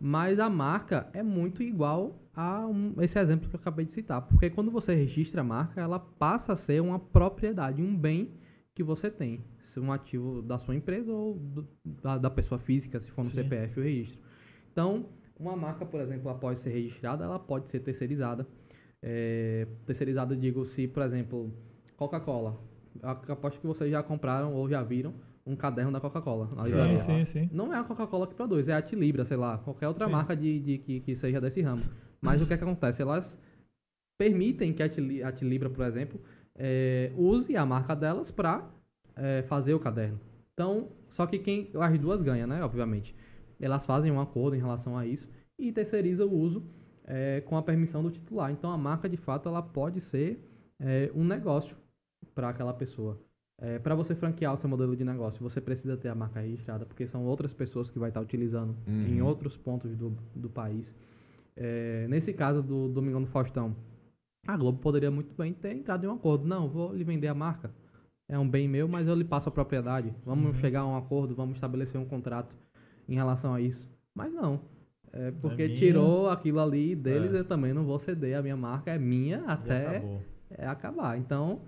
Mas a marca é muito igual a um- esse exemplo que eu acabei de citar. Porque quando você registra a marca, ela passa a ser uma propriedade, um bem que você tem. Se um ativo da sua empresa ou do- da, da pessoa física, se for no Sim. CPF o registro. Então, uma marca, por exemplo, após ser registrada, ela pode ser terceirizada. É, terceirizada, digo, se, por exemplo, Coca-Cola. Aposto que vocês já compraram ou já viram um caderno da Coca-Cola. Sim, sim, sim. Não é a Coca-Cola que produz, é a Tilibra, sei lá, qualquer outra Sim. marca de, de- que, que seja desse ramo. Mas o que, é que acontece? Elas permitem que a, Tili- a Tilibra, por exemplo, eh, use a marca delas para fazer o caderno. Então, só que quem as duas ganham, né? Obviamente. Elas fazem um acordo em relação a isso e terceiriza o uso eh, com a permissão do titular. Então, a marca, de fato, ela pode ser eh, um negócio para aquela pessoa. Para você franquear o seu modelo de negócio, você precisa ter a marca registrada, porque são outras pessoas que vai estar utilizando em Uhum. outros pontos do, do país. É, nesse caso do Domingão do Faustão, a Globo poderia muito bem ter entrado em um acordo. Não, vou lhe vender a marca. É um bem meu, mas eu lhe passo a propriedade. Vamos Uhum. chegar a um acordo, vamos estabelecer um contrato em relação a isso. Mas não. É porque minha. tirou aquilo ali deles, É. eu também não vou ceder. A minha marca é minha até é acabar. Então,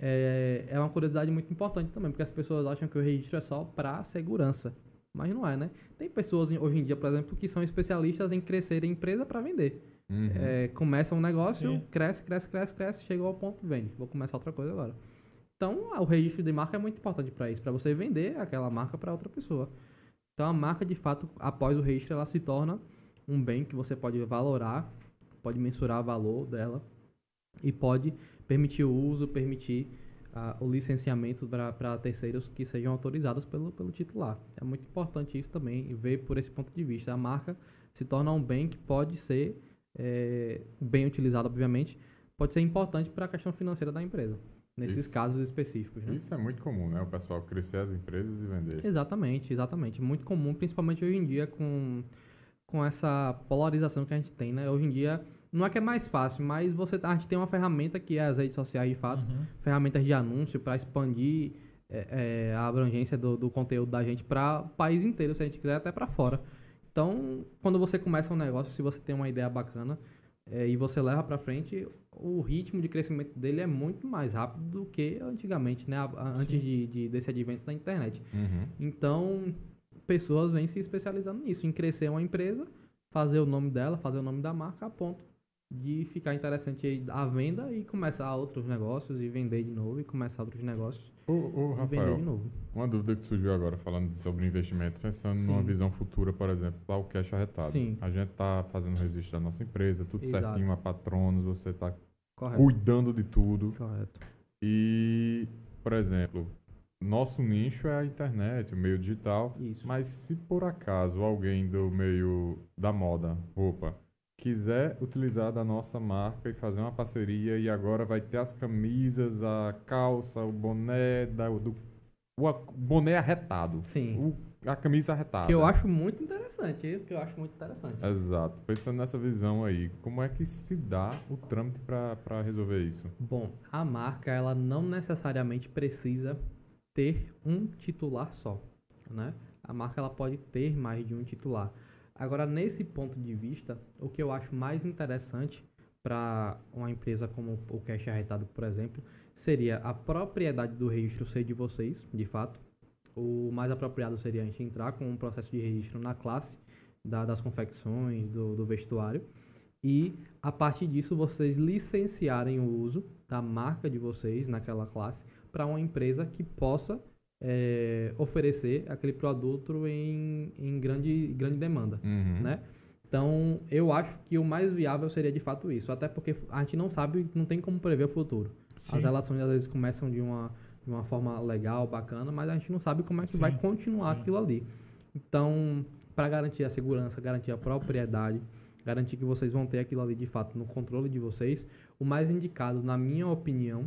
é, é uma curiosidade muito importante também, porque as pessoas acham que o registro é só para segurança. Mas não é, né? Tem pessoas em- hoje em dia, por exemplo, que são especialistas em crescer a empresa para vender. Uhum. É, começa um negócio, Sim. cresce, cresce, cresce, cresce, chegou ao ponto, vende. Vou começar outra coisa agora. Então, o registro de marca é muito importante para isso, para você vender aquela marca para outra pessoa. Então, a marca, de fato, após o registro, ela se torna um bem que você pode valorar, pode mensurar o valor dela e pode permitir o uso, permitir uh, o licenciamento para terceiros que sejam autorizados pelo, pelo titular. É muito importante isso também, e ver por esse ponto de vista. A marca se torna um bem que pode ser é, bem utilizado, obviamente, pode ser importante para a questão financeira da empresa. Nesses Isso. casos específicos. Né? Isso é muito comum, né? O pessoal crescer as empresas e vender. Exatamente, exatamente. Muito comum, principalmente hoje em dia, com, com essa polarização que a gente tem, né? Hoje em dia, não é que é mais fácil, mas você, a gente tem uma ferramenta que é as redes sociais, de fato, Uhum. ferramentas de anúncio para expandir é, é, a abrangência do, do conteúdo da gente para o país inteiro, se a gente quiser, até para fora. Então, quando você começa um negócio, se você tem uma ideia bacana é, e você leva para frente, o ritmo de crescimento dele é muito mais rápido do que antigamente, né? Antes de, de- desse advento da internet. Uhum. Então, pessoas vêm se especializando nisso, em crescer uma empresa, fazer o nome dela, fazer o nome da marca, a ponto de ficar interessante a venda e começar outros negócios e vender de novo e começar outros negócios Ô, ô, e vender de Rafael, novo. uma dúvida que surgiu agora falando sobre investimentos, pensando Sim. numa visão futura, por exemplo, lá o cash arretado. Sim. A gente tá fazendo registro da nossa empresa, tudo Exato. certinho, a patronos, você tá Correto. cuidando de tudo. Correto. E, por exemplo, nosso nicho é a internet, o meio digital. Isso. Mas se por acaso alguém do meio da moda, roupa, quiser utilizar da nossa marca e fazer uma parceria e agora vai ter as camisas, a calça, o boné, da, do, o boné arretado. Sim. O- a camisa arretada. Que eu acho muito interessante, que eu acho muito interessante. Exato. Pensando nessa visão aí, como é que se dá o trâmite para resolver isso? Bom, a marca ela não necessariamente precisa ter um titular só, né? A marca ela pode ter mais de um titular. Agora, nesse ponto de vista, o que eu acho mais interessante para uma empresa como o Cash Arretado, por exemplo, seria a propriedade do registro ser de vocês, de fato. O mais apropriado seria a gente entrar com um processo de registro na classe da- das confecções, do, do vestuário. E a partir disso vocês licenciarem o uso da marca de vocês naquela classe para uma empresa que possa eh, oferecer aquele produto em, em grande, grande demanda, Uhum. né? Então, eu acho que o mais viável seria de fato isso, até porque a gente não sabe, não tem como prever o futuro. Sim. As relações às vezes começam de uma, de uma forma legal, bacana, mas a gente não sabe como é que Sim, vai continuar sim. aquilo ali. Então, para garantir a segurança, garantir a propriedade, garantir que vocês vão ter aquilo ali de fato no controle de vocês, o mais indicado, na minha opinião,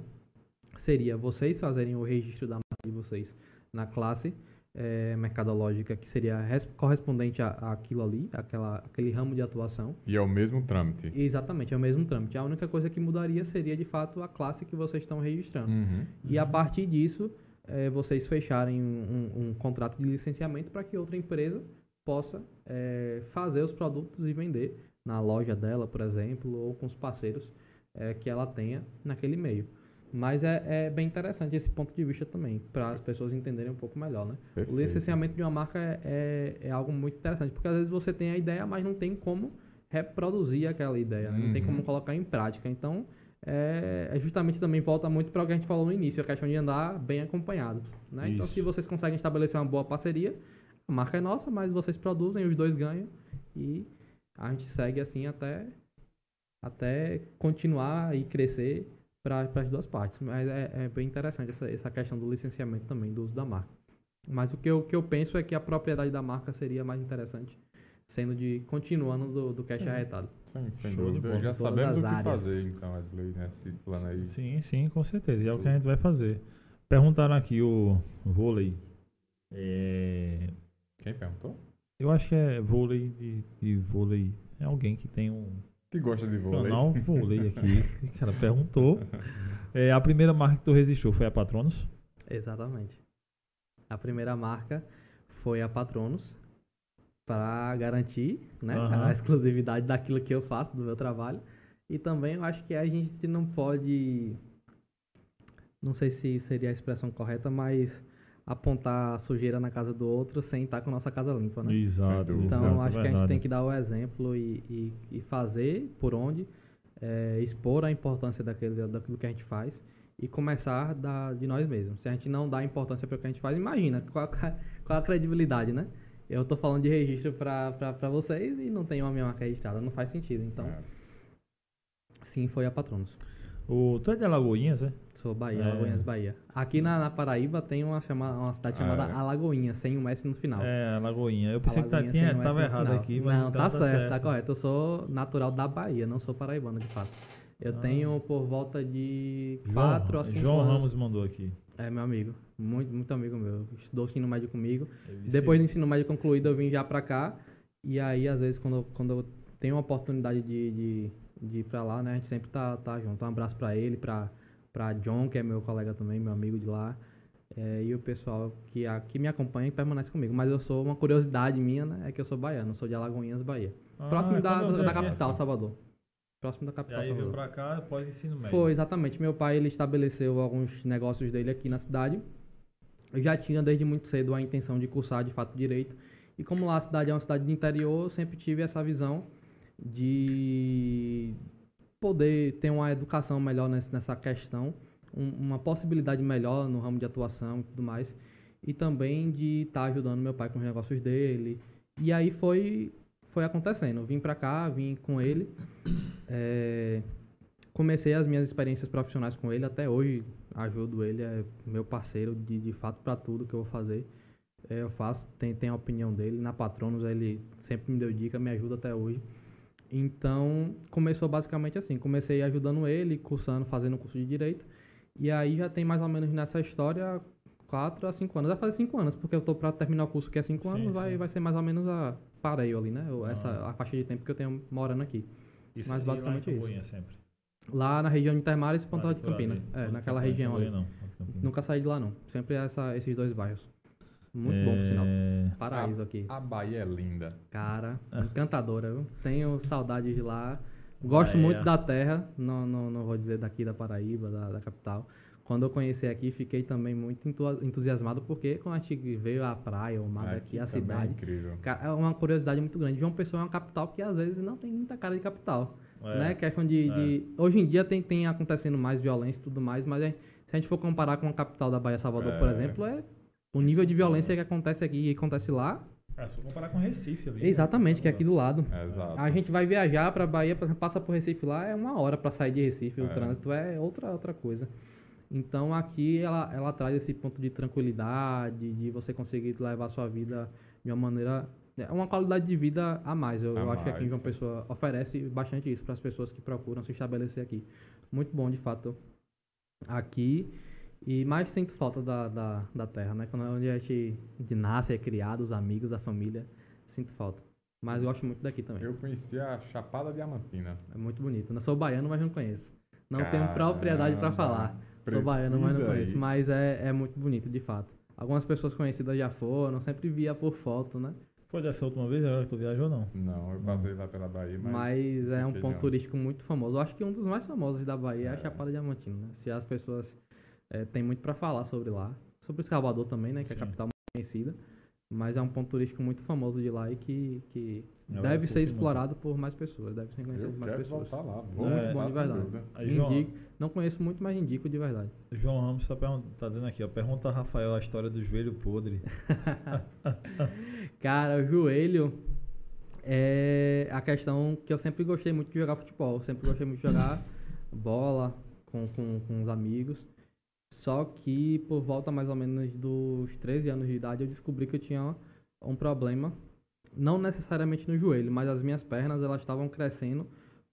seria vocês fazerem o registro da de vocês na classe eh, mercadológica, que seria res- correspondente àquilo ali, aquela, aquele ramo de atuação. E é o mesmo trâmite. Exatamente, é o mesmo trâmite. A única coisa que mudaria seria de fato a classe que vocês estão registrando. Uhum. E a partir disso, eh, vocês fecharem um, um- um contrato de licenciamento para que outra empresa possa eh, fazer os produtos e vender na loja dela, por exemplo, ou com os parceiros eh, que ela tenha naquele meio. Mas é, é bem interessante esse ponto de vista também, para as pessoas entenderem um pouco melhor, né? O Perfeito. licenciamento de uma marca é, é, é algo muito interessante, porque às vezes você tem a ideia, mas não tem como reproduzir aquela ideia, né? não tem Uhum. como colocar em prática. Então, é, é justamente também volta muito para o que a gente falou no início, a questão de andar bem acompanhado. Né? Então, Isso. se vocês conseguem estabelecer uma boa parceria, a marca é nossa, mas vocês produzem, os dois ganham e a gente segue assim até, até continuar e crescer para as duas partes. Mas é, é bem interessante essa, essa questão do licenciamento também, do uso da marca. Mas o que eu, que eu penso é que a propriedade da marca seria mais interessante, sendo de continuando do, do cash Sim. arretado. Sim, sem Show dúvida. Já sabemos o que áreas. fazer, então, Wesley, nesse plano aí. Sim, sim, com certeza. E é o que a gente vai fazer. Perguntaram aqui o vôlei. É, Quem perguntou? eu acho que é vôlei de, de vôlei. É alguém que tem um Que gosta de vôlei. canal vôlei aqui. O cara perguntou. É, a primeira marca que tu registrou foi a Patronos? Exatamente. A primeira marca foi a Patronos, para garantir né, Aham. a exclusividade daquilo que eu faço, do meu trabalho. E também eu acho que a gente não pode. Não sei se seria a expressão correta, mas apontar a sujeira na casa do outro sem estar com a nossa casa limpa, né? Exato. Então, exato, acho que a gente tem que dar o exemplo e, e, e fazer por onde, é, expor a importância daquele, daquilo que a gente faz e começar da, de nós mesmos. Se a gente não dá importância para o que a gente faz, imagina qual, qual a credibilidade, né? Eu tô falando de registro para vocês e não tenho a minha marca registrada, não faz sentido. Então, É. sim, foi a Patronos. O, tu é de Alagoinhas, é? Sou Bahia, É. Alagoinhas, Bahia. Aqui na, na Paraíba tem uma, chama, uma cidade Ah, chamada é? Alagoinha, sem um S no final. É, Alagoinha. Eu pensei que tá, Alagoinha tinha, sem um tava errado final. aqui, mas Não, então tá, certo, tá correto. Eu sou natural da Bahia, não sou paraibano de fato. Eu Ah. tenho por volta de João, 4 a 5 João anos. Ramos mandou aqui. É meu amigo, muito, muito amigo meu. Estudou o ensino médio comigo. Depois do ensino médio concluído, eu vim já pra cá. E aí, às vezes, quando, eu- quando eu tenho a oportunidade de, de, de ir pra lá, né? A gente sempre tá, tá junto. Um abraço pra ele, pra, pra John, que é meu colega também, meu amigo de lá. É, e o pessoal que, a, que me acompanha e permanece comigo. Mas eu sou, uma curiosidade minha, né? É que eu sou baiano, sou de Alagoinhas, Bahia. Ah, Próximo da, eu da, da aqui. capital. Salvador. Próximo da E capital, aí veio Salvador. pra cá após ensino médio. Foi, exatamente. Meu pai ele estabeleceu alguns negócios dele aqui na cidade. Eu já tinha desde muito cedo a intenção de cursar de fato direito. E como lá a cidade é uma cidade de interior, eu sempre tive essa visão de poder ter uma educação melhor nessa questão, um- uma possibilidade melhor no ramo de atuação e tudo mais. E também de estar ajudando meu pai com os negócios dele. E aí foi, foi acontecendo. Vim pra cá, vim com ele. É, comecei as minhas experiências profissionais com ele até hoje ajudo ele é meu parceiro de, de fato para tudo que eu vou fazer É, eu faço tem, tem a opinião dele na Patronos ele sempre me deu dica me ajuda até hoje então começou basicamente assim comecei ajudando ele cursando fazendo um curso de direito e aí já tem mais ou menos nessa história quatro a cinco anos vai fazer cinco anos porque eu tô para terminar o curso que é cinco Sim, anos vai sim. vai ser mais ou menos a pareio ali né Eu- essa Ah. a faixa de tempo que eu tenho morando aqui Isso, mas lá basicamente em isso. Sempre. lá na região de Intermares e Pontal de Campina ali. é Ponto naquela região ali não. Nunca saí de lá, não. Sempre essa, esses dois bairros. Muito bom, por sinal. É, Paraíso aqui. A Bahia é linda. Cara, encantadora, viu? Tenho saudades de lá. Gosto Bahia. muito da terra. Não, não, não vou dizer daqui da Paraíba, da, da capital. Quando eu conheci aqui, fiquei também muito entu- entusiasmado, porque quando a gente veio a praia, o mar daqui, a também cidade. É incrível. É uma curiosidade muito grande. João Pessoa é uma capital que às vezes não tem muita cara de capital. é, né? Questão de, é. de- Hoje em dia tem, tem acontecendo mais violência e tudo mais, mas é- se a gente for comparar com a capital da Bahia, Salvador, por É. exemplo, é o nível de violência que acontece aqui e acontece lá. É, só comparar com Recife ali. né? Exatamente, que é aqui do lado. Exato. A gente vai viajar pra Bahia, passa por Recife lá, é uma hora pra sair de Recife. O É. trânsito é outra, outra coisa. Então aqui ela, ela traz esse ponto de tranquilidade, de você conseguir levar a sua vida de uma maneira. É uma qualidade de vida a mais. Eu, A eu acho que aqui mais. João Pessoa oferece bastante isso para as pessoas que procuram se estabelecer aqui. Muito bom, de fato, aqui. E mais sinto falta da, da, da terra, né? Quando é onde a gente de nasce, é criado, os amigos, a família. Sinto falta. Mas gosto muito daqui também. Eu conheci a Chapada Diamantina. É muito bonito. Eu sou baiano, mas não conheço. Não tenho propriedade para falar. Sou baiano, mas não conheço. ir. Mas é, é muito bonito, de fato. Algumas pessoas conhecidas já foram, sempre via por foto, né? Foi dessa última vez agora que tu viajou, não? Não, eu passei lá pela Bahia, mas... Mas, é um ponto turístico muito famoso. Eu acho que um dos mais famosos da Bahia é, a É. Chapada Diamantina, né? Se as pessoas é, têm muito para falar sobre lá. Sobre Salvador também, né? Que é a Sim. capital conhecida. Mas é um ponto turístico muito famoso de lá e que, que Eu deve ser muito. explorado por mais pessoas. Deve ser conhecido Eu por mais pessoas. voltar lá. Vou É, voltar, bom de verdade. Aí, João, Indico. Não conheço muito, mas indico de verdade. João Ramos está tá dizendo aqui, ó. Pergunta a Rafael a história do joelho podre. Cara, o joelho é a questão que eu sempre gostei muito de jogar futebol. Sempre gostei muito de jogar bola com, com, com os amigos. Só que por volta mais ou menos dos 13 anos de idade eu descobri que eu tinha um problema. Não necessariamente no joelho, mas as minhas pernas elas estavam crescendo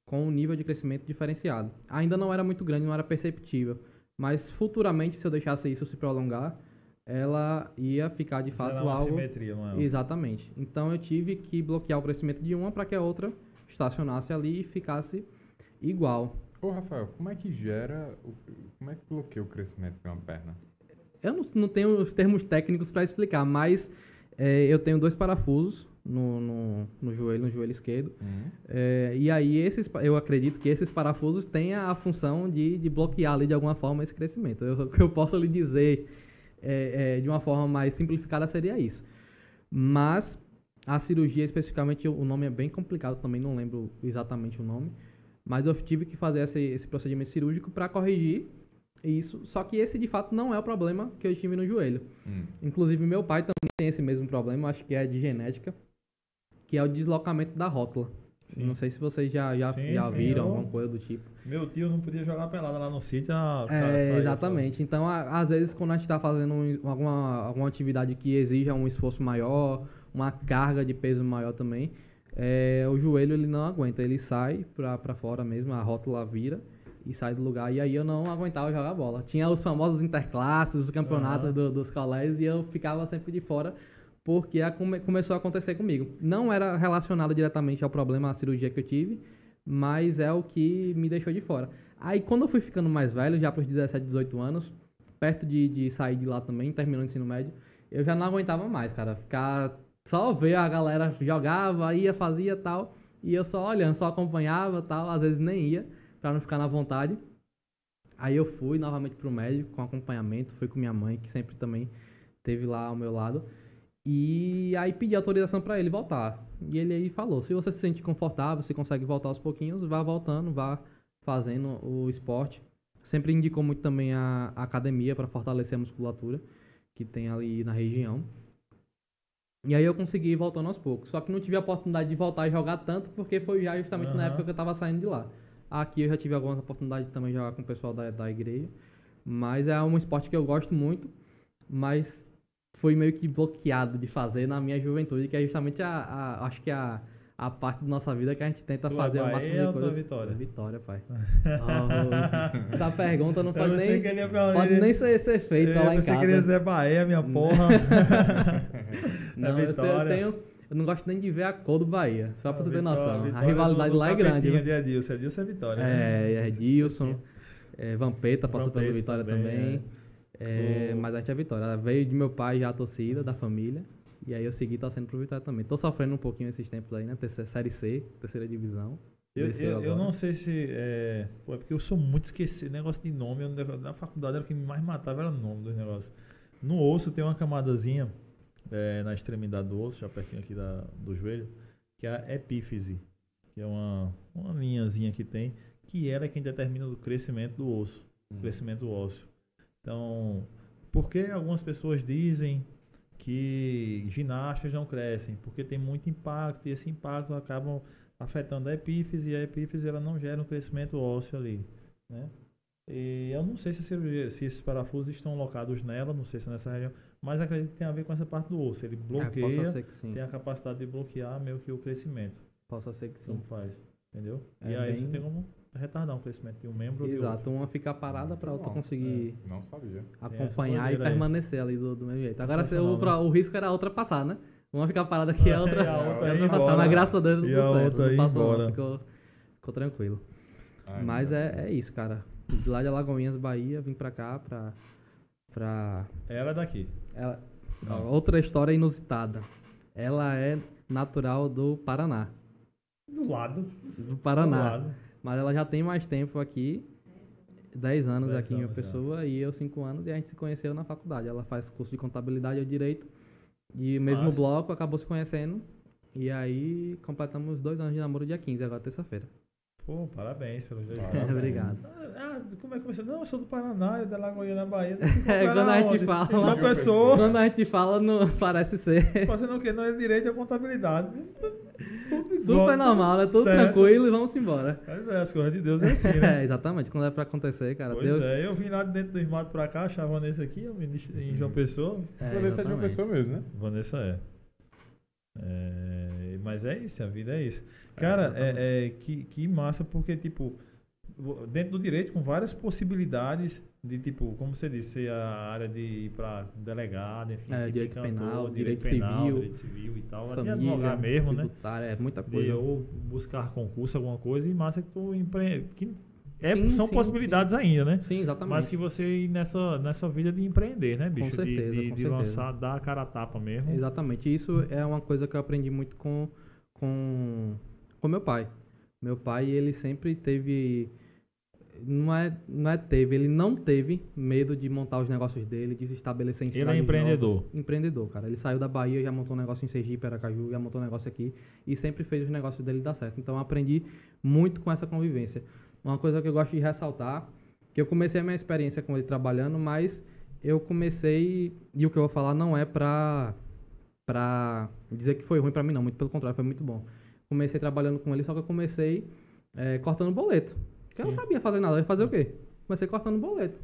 com um nível de crescimento diferenciado. Ainda não era muito grande, não era perceptível. Mas futuramente, se eu deixasse isso se prolongar, ela ia ficar de fato Era uma algo. simetria, não é? Exatamente. Então eu tive que bloquear o crescimento de uma para que a outra estacionasse ali e ficasse igual. Ô, Rafael, como é que gera... o- Como é que bloqueia o crescimento de uma perna? Eu não, não tenho os termos técnicos para explicar, mas é, eu tenho dois parafusos no, no, no joelho, no joelho esquerdo. Hum? É, e aí esses, eu acredito que esses parafusos têm a função de, de bloquear ali de alguma forma esse crescimento. Eu- O que eu posso lhe dizer é, é, de uma forma mais simplificada seria isso. Mas a cirurgia especificamente, o nome é bem complicado também, não lembro exatamente o nome. Mas eu tive que fazer esse, esse procedimento cirúrgico para corrigir Isso. Só que esse de fato não é o problema que eu tive no joelho. Hum. Inclusive, meu pai também tem esse mesmo problema, acho que é de genética, que é o deslocamento da rótula. Sim. Não sei se vocês já, já, Sim, já sim, viram eu- alguma coisa do tipo. Meu tio não podia jogar pelada lá no sítio. a- É, exatamente. Então, a- às vezes, quando a gente está fazendo um- alguma, alguma atividade que exija um esforço maior, uma carga de peso maior também, é, o joelho ele não aguenta, ele sai pra, pra fora mesmo, a rótula vira e sai do lugar. E aí eu não aguentava jogar bola. Tinha os famosos interclasses, os campeonatos Aham. do- dos colégios e eu ficava sempre de fora porque a come- começou a acontecer comigo. Não era relacionado diretamente ao problema, à cirurgia que eu tive, mas é o que me deixou de fora. Aí quando eu fui ficando mais velho, já para os 17, 18 anos, perto de, de sair de lá também, terminando o ensino médio, eu já não aguentava mais, cara. Ficar só ver a galera jogava, ia, fazia tal, e eu só olhando, só acompanhava tal, às vezes nem ia, para não ficar na vontade. Aí eu fui novamente pro médico com acompanhamento, fui com minha mãe, que sempre também teve lá ao meu lado. E aí pedi autorização para ele voltar. E ele aí falou: se você se sente confortável, se consegue voltar aos pouquinhos, vá voltando, vá fazendo o esporte. Sempre indicou muito também a, academia para fortalecer a musculatura que tem ali na região. E aí eu consegui ir voltando aos poucos. Só que não tive a oportunidade de voltar e jogar tanto, porque foi já justamente na Aham. época que eu tava saindo de lá. Aqui eu já tive algumas oportunidades de também jogar com o pessoal da, da igreja. Mas é um esporte que eu gosto muito, mas foi meio que bloqueado de fazer na minha juventude, que é justamente a, a- acho que a, a parte da nossa vida que a gente tenta Tu é fazer o máximo de ou tu é coisas. Vitória? Vitória, pai. Oh, essa pergunta não pode nem, falar- pode nem ser, ser feita lá em casa. que ele ia dizer Bahia, minha porra. Não, eu, tenho- eu Vitória. tenho. Eu não gosto nem de ver a cor do Bahia. Só pra você ter Vitória- noção. Vitória a rivalidade do- do lá é grande. de Edilson. Edilson é Vitória. né? É, é Dilson, é, Vampeta passou pelo Vitória também, também. É, Mas a gente é Vitória. Ela veio de meu pai já a torcida, da família. E aí eu segui torcendo pro Vitória também. Tô sofrendo um pouquinho esses tempos aí, né? Terceira, série C, terceira divisão. Eu, eu, eu não sei se. É, pô, é porque eu sou muito esquecido. Negócio de nome. eu- na faculdade era o que me mais matava era o nome dos negócios. No osso tem uma camadazinha é, na extremidade do osso, já pertinho aqui da, do joelho, que é a epífise. Que é uma, uma linhazinha que tem, que ela é quem determina o crescimento do osso, o crescimento ósseo. Então, por que algumas pessoas dizem que ginastas não crescem? Porque tem muito impacto e esse impacto acaba afetando a epífise e a epífise ela não gera um crescimento ósseo ali, né? E eu não sei se, a cirurgia- se esses parafusos estão locados nela, não sei se é nessa região, mas acredito que tem a ver com essa parte do osso. Ele É, bloqueia, sim. tem a capacidade de bloquear meio que o crescimento. Possa ser que sim. Como faz, entendeu? É e aí bem- você tem como retardar o crescimento de um membro. Exato, uma ficar parada pra outra conseguir Não sabia. acompanhar e doideira aí. permanecer ali do, do mesmo jeito. Agora se o, né? o risco era a outra passar, né? Uma ficar parada aqui e a outra, a outra outra passar. Mas graças a Deus E deu a certo. outra Não passou, não, embora. ficou, ficou tranquilo. Ai, Mas é, é isso, cara. De lá de Alagoinhas, Bahia, vim pra cá pra. pra Ela é daqui. ela, Não. outra história inusitada. Ela é natural do Paraná. Do lado. Do Do Paraná. lado. Mas ela já tem mais tempo aqui. 10 anos 10 aqui em Uma anos já. Pessoa e eu 5 anos e a gente se conheceu na faculdade. Ela faz curso de contabilidade e direito. E mesmo Massa. bloco acabou se conhecendo. E aí completamos dois anos de namoro dia 15, agora terça-feira. Pô, parabéns dois. Parabéns. Obrigado. Ah, como é que começou? Não, eu sou do Paraná, eu da Lagoinha na Bahia. É, quando a gente fala- Uma pessoa Quando a gente fala, não parece ser fazendo o quê? Não é direito, é contabilidade. Super normal, né? Tudo certo. tranquilo e vamos embora. Mas é, as coisas de Deus é assim, né? É, exatamente. Quando é pra acontecer, cara, Pois Deus. é, eu vim lá de dentro dos matos pra cá, achava a Vanessa aqui, eu em João Pessoa. É, Vanessa é de uma exatamente. pessoa mesmo, né? Vanessa é. É, Mas é isso, a vida é isso. Cara, é, é, que, que massa, porque, tipo, dentro do direito, com várias possibilidades de, tipo, como você disse, a área de ir pra delegado, enfim, É, direito cantor, penal, direito direito penal, civil, direito civil e tal, de Família, advogar mesmo, né? é muita De coisa. ou buscar concurso, alguma coisa, e massa que tu. Que é, Sim, são sim, possibilidades ainda, né? Sim, exatamente. Mas que você ir nessa, nessa vida de empreender, né, bicho? De- certeza, de, com de certeza. lançar, dar a cara a tapa mesmo. Exatamente. Isso é uma coisa que eu aprendi muito com, com, com meu pai. Meu pai, ele sempre teve. Não é, não é teve, ele não teve medo de montar os negócios dele, de se estabelecer em Ele é empreendedor. novas. Empreendedor, cara. Ele saiu da Bahia, já montou um negócio em Sergipe, Aracaju, já montou um negócio aqui e sempre fez os negócios dele dar certo. Então eu aprendi muito com essa convivência. Uma coisa que eu gosto de ressaltar que eu comecei a minha experiência com ele trabalhando, mas eu comecei, e o que eu vou falar não é pra, pra dizer que foi ruim pra mim, não, muito pelo contrário, foi muito bom. Comecei trabalhando com ele, só que eu comecei é, cortando boleto. Porque eu não sabia fazer nada, eu ia fazer o quê? Comecei cortando boleto.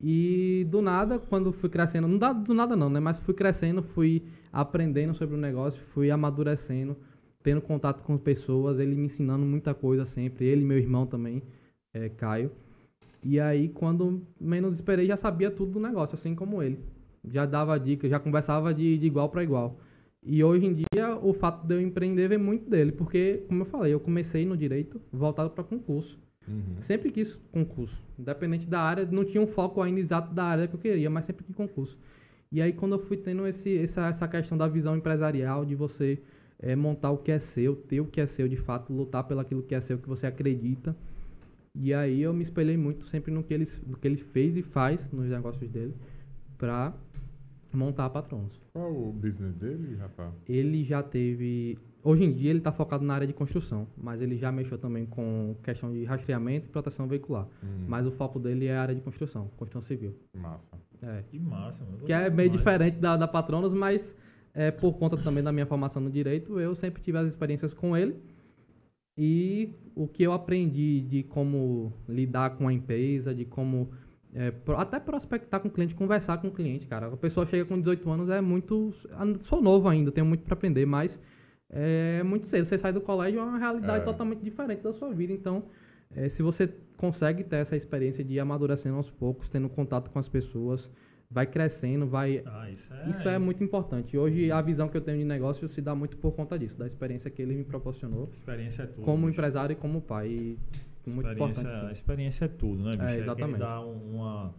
E do nada, quando fui crescendo, não dá do nada não, né? Mas fui crescendo, fui aprendendo sobre o negócio, fui amadurecendo, tendo contato com pessoas, ele me ensinando muita coisa sempre, ele e meu irmão também, é, Caio. E aí, quando menos esperei, já sabia tudo do negócio, assim como ele. Já dava dicas, já conversava de, de igual para igual. E hoje em dia, o fato de eu empreender vem muito dele, porque, como eu falei, eu comecei no direito voltado para concurso. Uhum. Sempre quis concurso. Independente da área, não tinha um foco ainda exato da área que eu queria, mas sempre quis concurso. E aí, quando eu fui tendo esse, essa, essa questão da visão empresarial, de você eh, montar o que é seu, ter o que é seu, de fato, lutar pelo aquilo que é seu, que você acredita. E aí, eu me espelhei muito sempre no que ele, no que ele fez e faz nos negócios dele para montar a Patronos. Qual o business dele, Rafael? Ele já teve. Hoje em dia ele está focado na área de construção, mas ele já mexeu também com questão de rastreamento e proteção veicular. Hum, Mas o foco dele é a área de construção, construção civil. Massa. É. Que massa, mano. Que é meio diferente da, da Patronos, mas é, por conta também da minha formação no direito, eu sempre tive as experiências com ele. E o que eu aprendi de como lidar com a empresa, de como é, até prospectar com o cliente, conversar com o cliente, cara. A pessoa chega com 18 anos, é muito. Sou novo ainda, tenho muito para aprender, mas é muito cedo. Você sai do colégio, é uma realidade É. totalmente diferente da sua vida. Então, é, se você consegue ter essa experiência de ir amadurecendo aos poucos, tendo contato com as pessoas, vai crescendo, vai. Ah, isso é. Isso é muito importante. Hoje, a visão que eu tenho de negócio se dá muito por conta disso, da experiência que ele me proporcionou, Experiência é tudo. como bicho. empresário e como pai. E muito importante. sim. experiência é tudo, né, bicho? É, que exatamente. dá um- uma,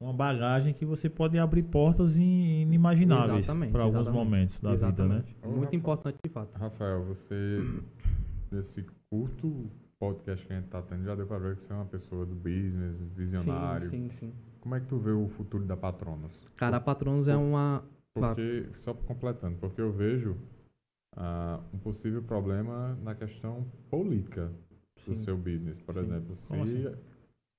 uma bagagem que você pode abrir portas in- inimagináveis Exatamente, para alguns exatamente. momentos da vida, né? Exatamente. Ô, Muito Rafa. importante de fato. Rafael, você, nesse curto podcast que a gente tá tendo, já deu pra ver que você é uma pessoa do business, visionário. Sim, sim, sim. Como é que tu vê o futuro da Patronos? Cara, a Patronos é uma. Porque, só completando, porque eu vejo ah, um possível problema na questão política do Sim. seu business. Por Sim. exemplo, se, assim?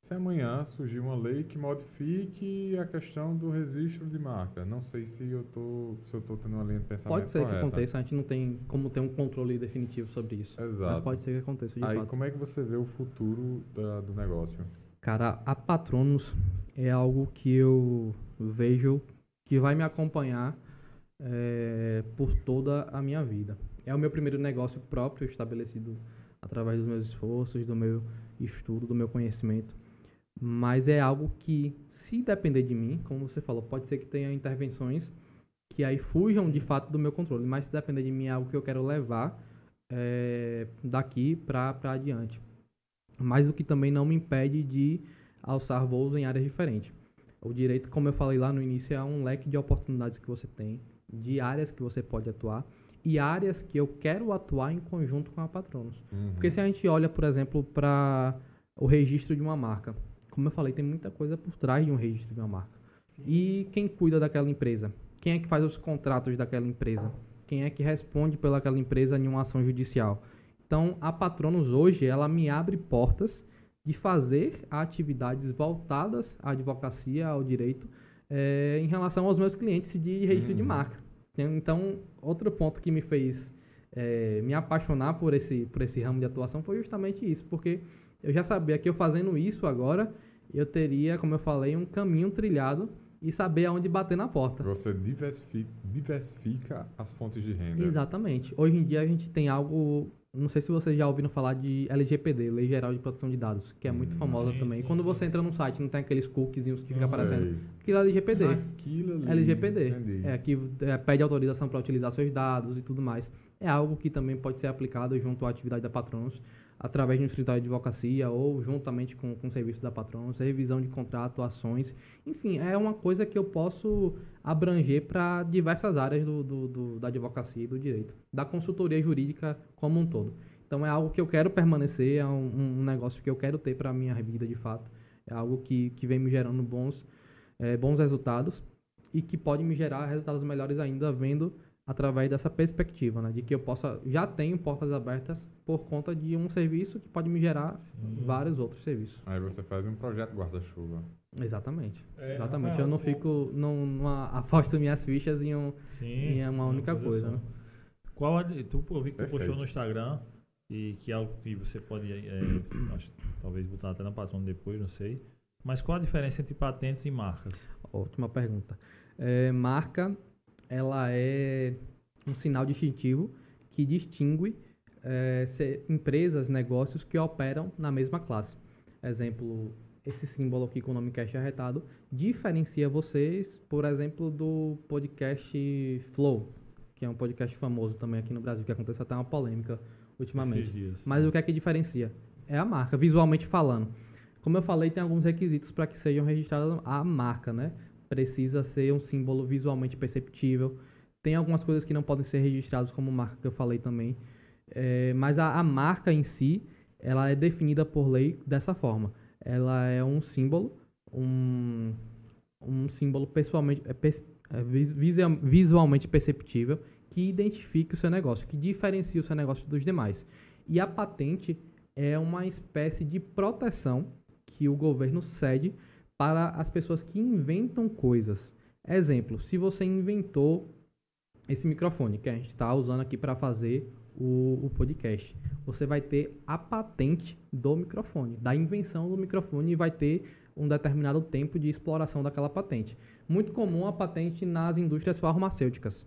se amanhã surgir uma lei que modifique a questão do registro de marca. Não sei se eu tô, se eu tô tendo uma linha de pensamento Pode ser que correta. aconteça, a gente não tem como ter um controle definitivo sobre isso. Exato. Mas pode ser que aconteça de Aí fato. como é que você vê o futuro da- do negócio? Cara, a Patronos é algo que eu vejo que vai me acompanhar é, por toda a minha vida. É o meu primeiro negócio próprio estabelecido através dos meus esforços, do meu estudo, do meu conhecimento. Mas é algo que, se depender de mim, como você falou, pode ser que tenha intervenções que aí fujam de fato do meu controle. Mas se depender de mim, é algo que eu quero levar é, daqui para adiante mas o que também não me impede de alçar voos em áreas diferentes. O direito, como eu falei lá no início, é um leque de oportunidades que você tem, de áreas que você pode atuar e áreas que eu quero atuar em conjunto com a Patronos. Uhum. Porque se a gente olha, por exemplo, para o registro de uma marca, como eu falei, tem muita coisa por trás de um registro de uma marca. E quem cuida daquela empresa? Quem é que faz os contratos daquela empresa? Quem é que responde pelaquela empresa em uma ação judicial? Então, a Patronos hoje, ela me abre portas de fazer atividades voltadas à advocacia, ao direito, eh, em relação aos meus clientes de registro de Uhum. marca. Então, outro ponto que me fez eh, me apaixonar por esse, por esse ramo de atuação foi justamente isso, porque eu já sabia que eu fazendo isso agora, eu teria, como eu falei, um caminho trilhado e saber aonde bater na porta. Você diversifica, diversifica as fontes de renda. Exatamente. Hoje em dia a gente tem algo, não sei se vocês já ouviram falar de LGPD, Lei Geral de Proteção de Dados, que é muito Hum, famosa sim, também. sim, Quando sim. você entra num site, não tem aqueles cookiezinhos que ficam aparecendo. Aquilo é LGPD. Aquilo ali. LGPD. Entendi. É, que é, pede autorização para utilizar seus dados e tudo mais. É algo que também pode ser aplicado junto à atividade da Patronos, através de um escritório de advocacia ou juntamente com, com o serviço da Patronos, revisão de contrato, ações. Enfim, é uma coisa que eu posso abranger para diversas áreas do, do- do- da advocacia e do direito, da consultoria jurídica como um todo. Então é algo que eu quero permanecer, é um, um negócio que eu quero ter para a minha vida de fato. É algo que, que vem me gerando bons, eh, bons resultados e que pode me gerar resultados melhores ainda vendo através dessa perspectiva, né? De que eu possa já tenho portas abertas por conta de um serviço que pode me gerar Sim. vários outros serviços. Aí você faz um projeto guarda-chuva. Exatamente. É, Exatamente. Rafael, eu não o- fico, não, não aposto minhas fichas em um. Sim, E é uma única coisa, né? Qual a, tu, eu vi que tu postou no Instagram e que é algo que você pode é, acho, talvez botar até na patrona depois, não sei. Mas qual a diferença entre patentes e marcas? Ótima pergunta. É, marca, ela é um sinal distintivo que distingue é, empresas, negócios que operam na mesma classe. Exemplo, esse símbolo aqui com o nome Cash Arretado diferencia vocês, por exemplo, do podcast Flow, que é um podcast famoso também aqui no Brasil, que aconteceu até uma polêmica ultimamente. Dias. Mas o que é que diferencia? É a marca, visualmente falando. Como eu falei, tem alguns requisitos para que sejam registradas a marca, né? Precisa ser um símbolo visualmente perceptível. Tem algumas coisas que não podem ser registradas como marca, que eu falei também. É, mas a, a marca em si, ela é definida por lei dessa forma. Ela é um símbolo, um, um símbolo pessoalmente, é, é, vis- visual- visualmente perceptível que identifica o seu negócio, que diferencia o seu negócio dos demais. E a patente é uma espécie de proteção que o governo cede para as pessoas que inventam coisas. Exemplo, se você inventou esse microfone que a gente está usando aqui para fazer o, o podcast, você vai ter a patente do microfone, da invenção do microfone e vai ter um determinado tempo de exploração daquela patente. Muito comum a patente nas indústrias farmacêuticas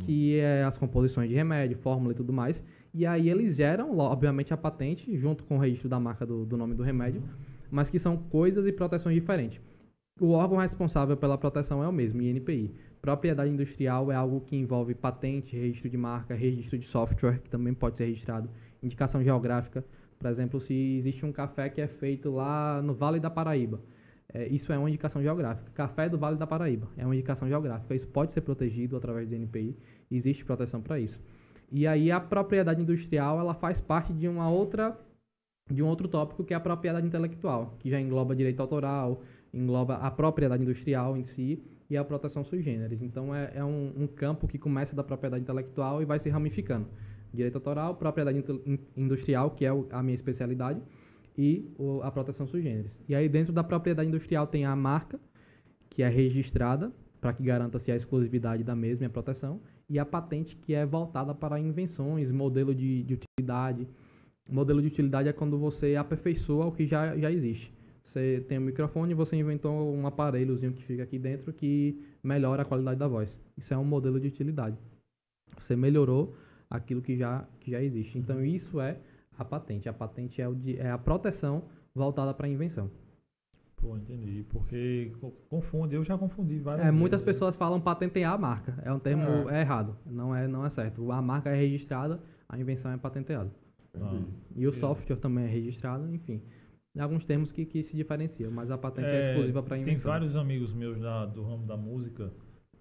que é as composições de remédio, fórmula e tudo mais. E aí eles geram, obviamente, a patente junto com o registro da marca do, do nome do remédio, mas que são coisas e proteções diferentes. O órgão responsável pela proteção é o mesmo, INPI. Propriedade industrial é algo que envolve patente, registro de marca, registro de software, que também pode ser registrado, indicação geográfica. Por exemplo, se existe um café que é feito lá no Vale da Paraíba, é, isso é uma indicação geográfica. Café do Vale da Paraíba é uma indicação geográfica. Isso pode ser protegido através do INPI. Existe proteção para isso. E aí a propriedade industrial ela faz parte de uma outra de um outro tópico que é a propriedade intelectual, que já engloba direito autoral, engloba a propriedade industrial em si e a proteção sui generis. Então é, é um, um campo que começa da propriedade intelectual e vai se ramificando. Direito autoral, propriedade industrial, que é a minha especialidade, e a proteção sui generis. E aí dentro da propriedade industrial tem a marca, que é registrada para que garanta-se a exclusividade da mesma e a proteção, e a patente que é voltada para invenções, modelo de, de utilidade. Modelo de utilidade é quando você aperfeiçoa o que já, já existe. Você tem um microfone e você inventou um aparelhozinho que fica aqui dentro que melhora a qualidade da voz. Isso é um modelo de utilidade. Você melhorou aquilo que já, que já existe. Então isso é a patente. A patente é, o de- é a proteção voltada para a invenção. Pô, entendi. Porque co- confunde, eu já confundi várias É, vezes. muitas pessoas falam patentear a marca. É um termo é errado. Não é, não é certo. A marca é registrada, a invenção é patenteada. Ah. E o software também é registrado, enfim. Tem alguns termos que, que se diferenciam, mas a patente é, É, exclusiva para Tem invenção. vários amigos meus da- do ramo da música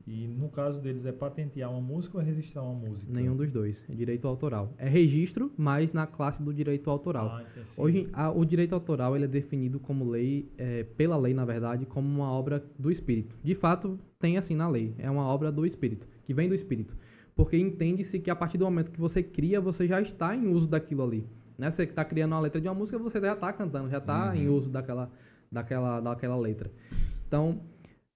e no caso deles é patentear uma música ou é registrar uma música? Nenhum dos dois. É direito autoral. É registro, mas na classe do direito autoral. Ah. Hoje, a- o direito autoral ele é definido como lei, é, pela lei, na verdade, como uma obra do espírito. De fato, tem assim na lei. É uma obra do espírito, que vem do espírito. Porque entende-se que a partir do momento que você cria, você já está em uso daquilo ali. Né? Você está criando uma letra de uma música, você já está cantando, já está Uhum. em uso daquela, daquela, daquela letra. Então,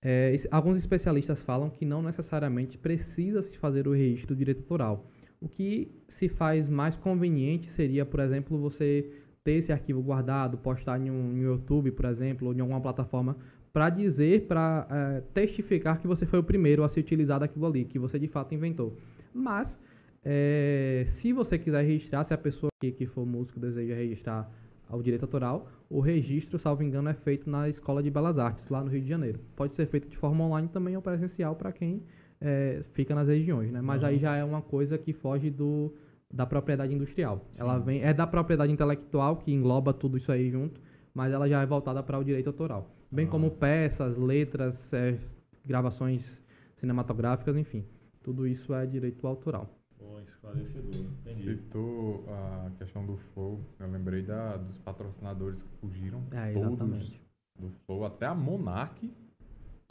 é, alguns especialistas falam que não necessariamente precisa se fazer o registro do direito autoral. O que se faz mais conveniente seria, por exemplo, você ter esse arquivo guardado, postar em um no YouTube, por exemplo, ou em alguma plataforma, para dizer, para testificar que você foi o primeiro a se utilizar daquilo ali, que você de fato inventou. Mas, é, se você quiser registrar, se a pessoa que, que for músico deseja registrar ao direito autoral, o registro, salvo engano, é feito na Escola de Belas Artes, lá no Rio de Janeiro. Pode ser feito de forma online também ou presencial para quem é, fica nas regiões, né? Mas Uhum. aí já é uma coisa que foge do, da propriedade industrial. Ela Sim. vem é da propriedade intelectual que engloba tudo isso aí junto, mas ela já é voltada para o direito autoral, bem Ah. como peças, letras, é, gravações cinematográficas, enfim, tudo isso é direito autoral. Pô, esclarecedor. Entendi. Citou a questão do Flow. Eu lembrei da, dos patrocinadores que fugiram. É, todos exatamente. do Flow. Até a Monark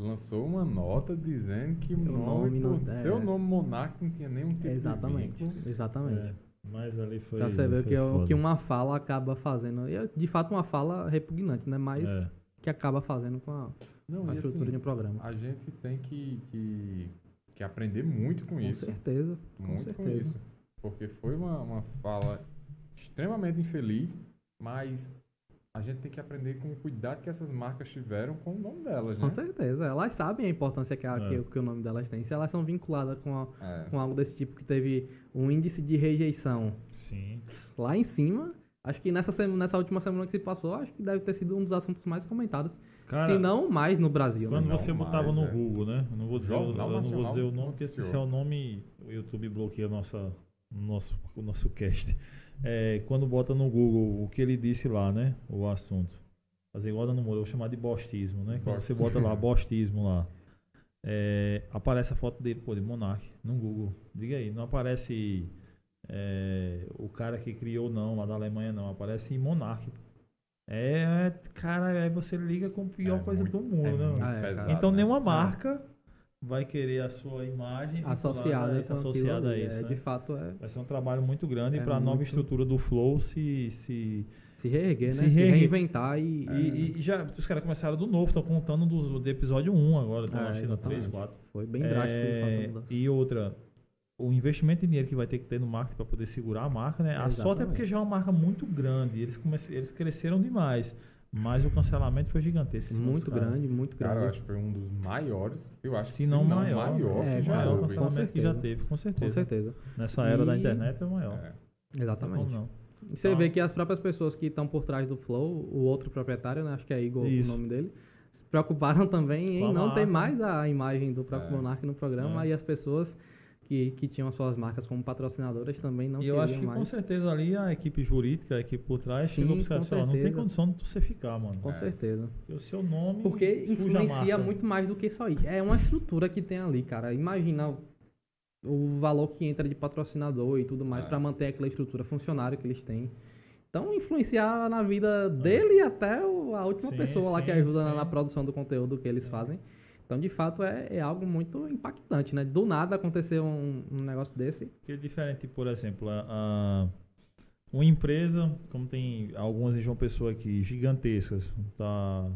lançou uma nota dizendo que o nome, nome não- por é. seu nome Monarca não tinha nenhum tipo Exatamente. de vínculo. Exatamente. É, mas ali foi. Pra você ver que, o foda. que uma fala acaba fazendo. E é, de fato, uma fala repugnante, né? Mas É. que acaba fazendo com a, Não, com a estrutura assim, de um programa. a gente tem que, que, que aprender muito com, Com isso. certeza. Com muito com certeza. isso. Porque foi uma, uma fala extremamente infeliz, mas a gente tem que aprender com o cuidado que essas marcas tiveram com o nome delas, né? Com certeza. Elas sabem a importância que, a- É. que, que o nome delas tem. Se elas são vinculadas com, a- É. com algo desse tipo que teve um índice de rejeição Sim. lá em cima, acho que nessa, sema- nessa última semana que se passou, acho que deve ter sido um dos assuntos mais comentados. Cara, se não mais no Brasil. Quando Não você mais, botava no é. Google, né? Eu não vou dizer, o- Jornal eu não vou dizer o nome, porque esse é o nome. O YouTube bloqueia nossa, o nosso, o nosso cast. É, quando bota no Google o que ele disse lá, né? O assunto. Fazer igual dando moda, eu vou chamar de bostismo, né? Quando você bota lá bostismo lá. é, aparece a foto dele, pô, de Monark, no Google. Diga aí, não aparece é, o cara que criou, não, lá da Alemanha, não. Aparece Monark. É, cara, aí você liga com a pior É coisa muito- do mundo, é né? Ah, é, pesado, Então né? nenhuma marca vai querer a sua imagem Associada, aquilo associada a isso. É, né? De fato, é Vai ser um trabalho muito grande É para a nova muito- estrutura do Flow se. se se reerguer, Se né? Se, reerguer. reinventar e... e, e já os caras começaram do novo, estão contando do, do episódio 1 agora, estão É, que no 3, exatamente. 4. Foi bem drástico. É, e outra, o investimento de dinheiro que vai ter que ter no marketing para poder segurar a marca, né? A sorte é porque já é uma marca muito grande, eles, comece, eles cresceram demais, mas o cancelamento foi gigantesco. em Muito grande, muito Cara, eu grande. acho que foi um dos maiores. Eu acho Se que não se maior, maior é, que já maior cancelamento que já certeza. teve, com Com certeza. certeza. Nessa era da E- internet é o maior. É. Exatamente. Não, não. E você Então- vê que as próprias pessoas que estão por trás do Flow, o outro proprietário, né, acho que é Igor Isso. o nome dele, se preocuparam também em não ter mais a imagem do próprio É. Monark no programa É. e as pessoas que, que tinham as suas marcas como patrocinadoras também não e eu acho que com certeza ali a equipe jurídica, a equipe por trás, Sim, chegou e falou, não tem condição de você ficar, mano. Com É. certeza. Porque o seu nome Porque influencia muito mais do que só isso. É uma estrutura que tem ali, cara. Imagina o, valor que entra de patrocinador e tudo mais É. pra manter aquela estrutura funcionária que eles têm. Então, influenciar na vida dele e até a última Sim, pessoa lá que sim, ajuda na, sim. na produção do conteúdo que eles fazem. Então, de fato, é, é algo muito impactante, né? Do nada acontecer um, um negócio desse. Porque é diferente, por exemplo, a, a- uma empresa, como tem algumas em João Pessoa aqui, gigantescas, tá,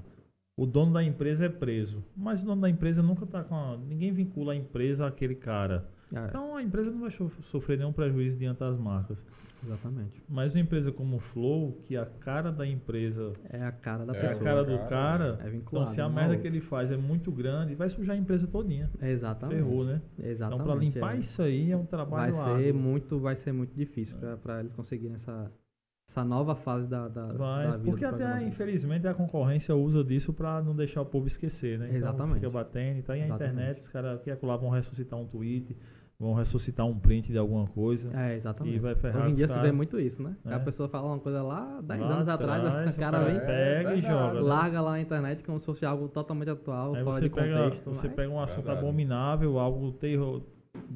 o dono da empresa é preso. Mas o dono da empresa nunca tá com a, Ninguém vincula a empresa àquele cara. É, Então a empresa não vai so- sofrer nenhum prejuízo diante das marcas. exatamente. Mas uma empresa como o Flow, que a cara da empresa É a cara da É é pessoa. a cara do cara, É então vinculado. se a ao merda que ele faz é muito grande, vai sujar a empresa todinha. Exatamente. Ferrou, né? Exatamente. Então pra limpar é. isso aí é um vai trabalho ser árduo. muito vai ser muito difícil pra para eles conseguirem essa essa nova fase da, da, Vai, da vida porque do até, infelizmente, a concorrência usa disso pra não deixar o povo esquecer, né? Então Exatamente. fica batendo, tá aí a Exatamente. internet, os caras que acolá vão ressuscitar um tweet, vão ressuscitar um print de alguma coisa. é exatamente E vai ferrar hoje em dia se cara. vê muito isso né É. a pessoa fala uma coisa lá 10 Lá anos atrás, atrás, a cara vem pega e verdade. joga. né? larga lá na internet como se fosse algo totalmente atual Aí fora você de pega, contexto você mas- pega um assunto Verdade. abominável, algo terror,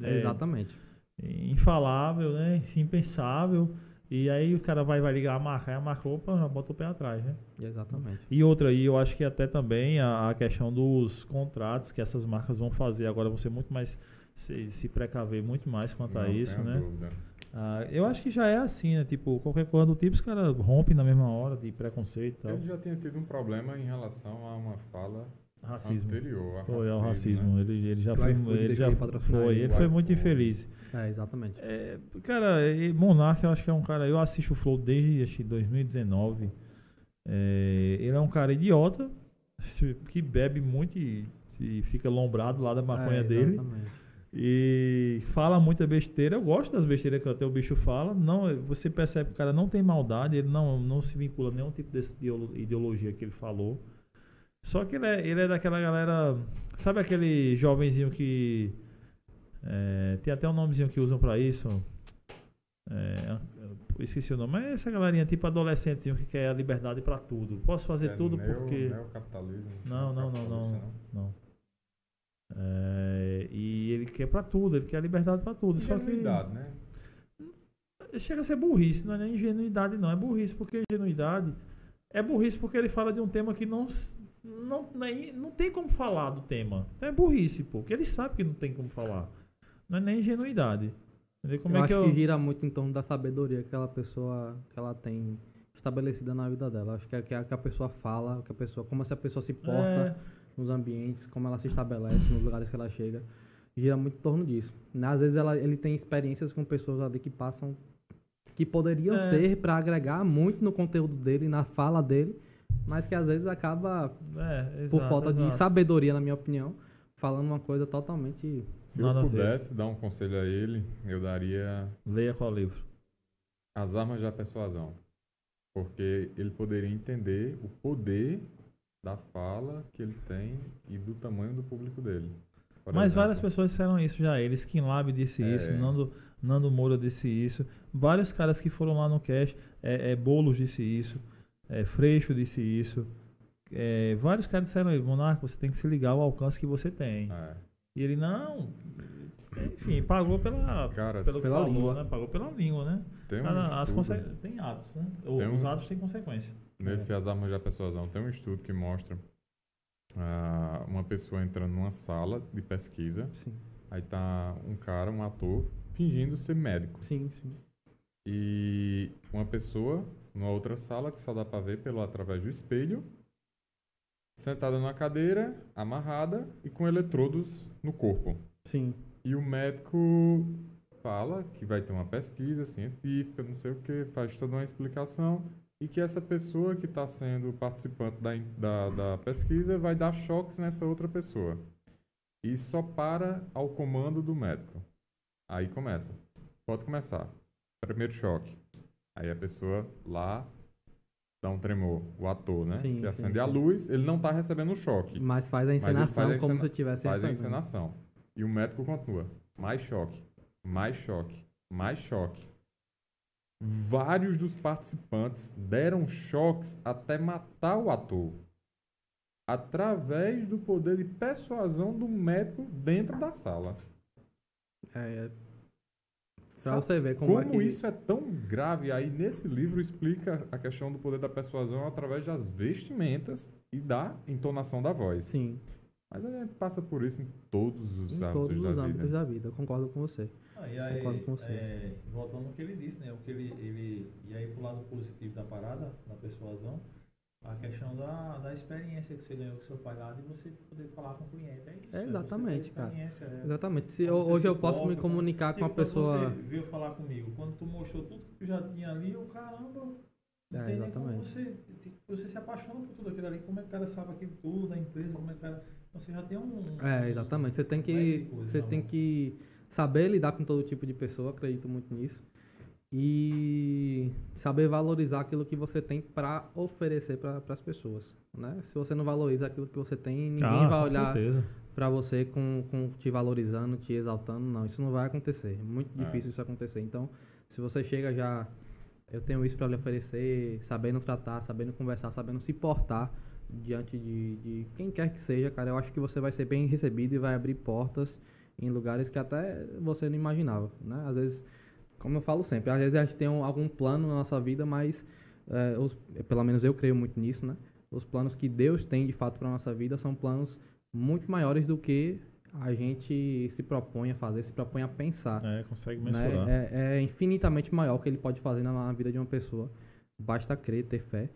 é, exatamente infalável, né? Impensável. E aí o cara vai, vai ligar a marca, aí a marca, opa, já bota o pé atrás, né? exatamente E outra aí, eu acho que até também a, a questão dos contratos que essas marcas vão fazer agora vão ser muito mais se, se precaver muito mais quanto a Não isso, tenho né? dúvida. Ah, eu acho que já é assim, né? Tipo, qualquer coisa do tipo, os caras rompem na mesma hora de preconceito e tal. Ele já tinha tido um problema em relação a uma fala Racismo. anterior. a Foi ao né? racismo. Ele, ele já foi. Ele já foi. ele. Foi muito infeliz. é exatamente É, cara, Monark eu acho que é um cara. Eu assisto o Flow desde acho que 2019. É, ele é um cara idiota que bebe muito e, e fica lombrado lá da maconha É, dele. E fala muita besteira. Eu gosto das besteiras que até o bicho fala. Não, você percebe que o cara não tem maldade, ele não, não se vincula a nenhum tipo de ideologia que ele falou. Só que ele é, ele é daquela galera. Sabe aquele jovenzinho que. é, tem até um nomezinho que usam pra isso. É, eu esqueci o nome, mas é essa galerinha tipo adolescentezinho que quer a liberdade pra tudo. Posso fazer É tudo porque. neocapitalismo. Não, não, não, Capitalista, não. Não. É, e ele quer pra tudo, ele quer a liberdade pra tudo. Só que Ingenuidade, né? chega a ser burrice, não é nem ingenuidade, não. É burrice porque ingenuidade é burrice porque ele fala de um tema que não, não, nem, não tem como falar do tema. É burrice, pô. Porque ele sabe que não tem como falar. Não é nem ingenuidade. Entendeu? Como eu é acho que que, eu. gira muito em torno da sabedoria que aquela pessoa que ela tem estabelecida na vida dela. Acho que é que a, que a pessoa fala, que a pessoa, como essa pessoa se porta É, nos ambientes, como ela se estabelece nos lugares que ela chega, gira muito em torno disso. Né? Às vezes ela, ele tem experiências com pessoas ali que passam que poderiam É. ser para agregar muito no conteúdo dele, na fala dele, mas que às vezes acaba é, por exato, falta de sabedoria, na minha opinião, falando uma coisa totalmente Se eu pudesse dar um conselho a ele, eu daria Leia qual livro. As Armas da Persuasão. Porque ele poderia entender o poder da fala que ele tem e do tamanho do público dele. Por Mas exemplo, várias pessoas disseram isso já. Ele, Skin Lab disse É. isso, Nando, Nando Moura disse isso. Vários caras que foram lá no cast, é, é, Boulos disse isso, é, Freixo disse isso. É, vários caras disseram isso, Monarco, você tem que se ligar ao alcance que você tem. É, E ele, não. Enfim, pagou pela, Cara, pelo pela falou, língua. né? Pagou pela língua, né? tem um Cara, as Tem atos, né? Tem um- Os atos têm consequência. Nesse As Armas da Persuasão, tem um estudo que mostra ah, uma pessoa entrando numa sala de pesquisa, sim, aí tá um cara, um ator, fingindo ser médico. sim, sim. E uma pessoa numa outra sala que só dá pra ver pelo através do espelho, sentada numa cadeira, amarrada e com eletrodos no corpo. Sim, E o médico fala que vai ter uma pesquisa científica, não sei o que, faz toda uma explicação e que essa pessoa que está sendo participante da, da, da pesquisa vai dar choques nessa outra pessoa. E só para ao comando do médico. Aí começa. Pode começar. Primeiro choque. Aí a pessoa lá dá um tremor. O ator, né? Sim, que sim, acende a sim. luz, ele não está recebendo o choque mas faz a encenação faz a como encena- se tivesse faz a recebendo. encenação. E o médico continua. Mais choque, mais choque, mais choque. Vários dos participantes deram choques até matar o ator. Através do poder de persuasão do médico dentro da sala. É, pra Sabe você ver como, como é que... isso é tão grave? Aí nesse livro explica a questão do poder da persuasão através das vestimentas e da entonação da voz. Sim, Mas a gente passa por isso em todos os em âmbitos todos da os vida. âmbitos da vida, eu concordo com você. Ah, e aí, você. é, voltando ao que ele disse, né? O que ele, ele, e aí pro lado positivo da parada, da persuasão, a questão da, da experiência que você ganhou com seu pai lá de você poder falar com o cliente. É isso. É, você exatamente, cara. é. Exatamente. Se, você hoje eu posso me comunicar com Tipo, uma pessoa... Você veio falar comigo, quando tu mostrou tudo que tu já tinha ali, eu, caramba, não É, tem nem como exatamente. você, você se apaixona por tudo aquilo ali, como é que o cara sabe aquilo tudo, da empresa, como é que o cara... Então você já tem um... É, exatamente. Você tem que, você na tem que saber lidar com todo tipo de pessoa, acredito muito nisso. E saber valorizar aquilo que você tem para oferecer para as pessoas, né? Se você não valoriza aquilo que você tem, ninguém Ah, vai olhar para você com, com te valorizando, te exaltando, não. Isso não vai acontecer. É muito É. difícil isso acontecer. Então, se você chega já, eu tenho isso para lhe oferecer, sabendo tratar, sabendo conversar, sabendo se portar diante de, de quem quer que seja, cara, eu acho que você vai ser bem recebido e vai abrir portas em lugares que até você não imaginava, né? Às vezes, como eu falo sempre, às vezes a gente tem um- algum plano na nossa vida, mas eh, os- pelo menos eu creio muito nisso, né? Os planos que Deus tem de fato para nossa vida são planos muito maiores do que a gente se propõe a fazer, se propõe a pensar. É, consegue né? mensurar. É, é infinitamente maior o que ele pode fazer na, na vida de uma pessoa. Basta crer, ter fé.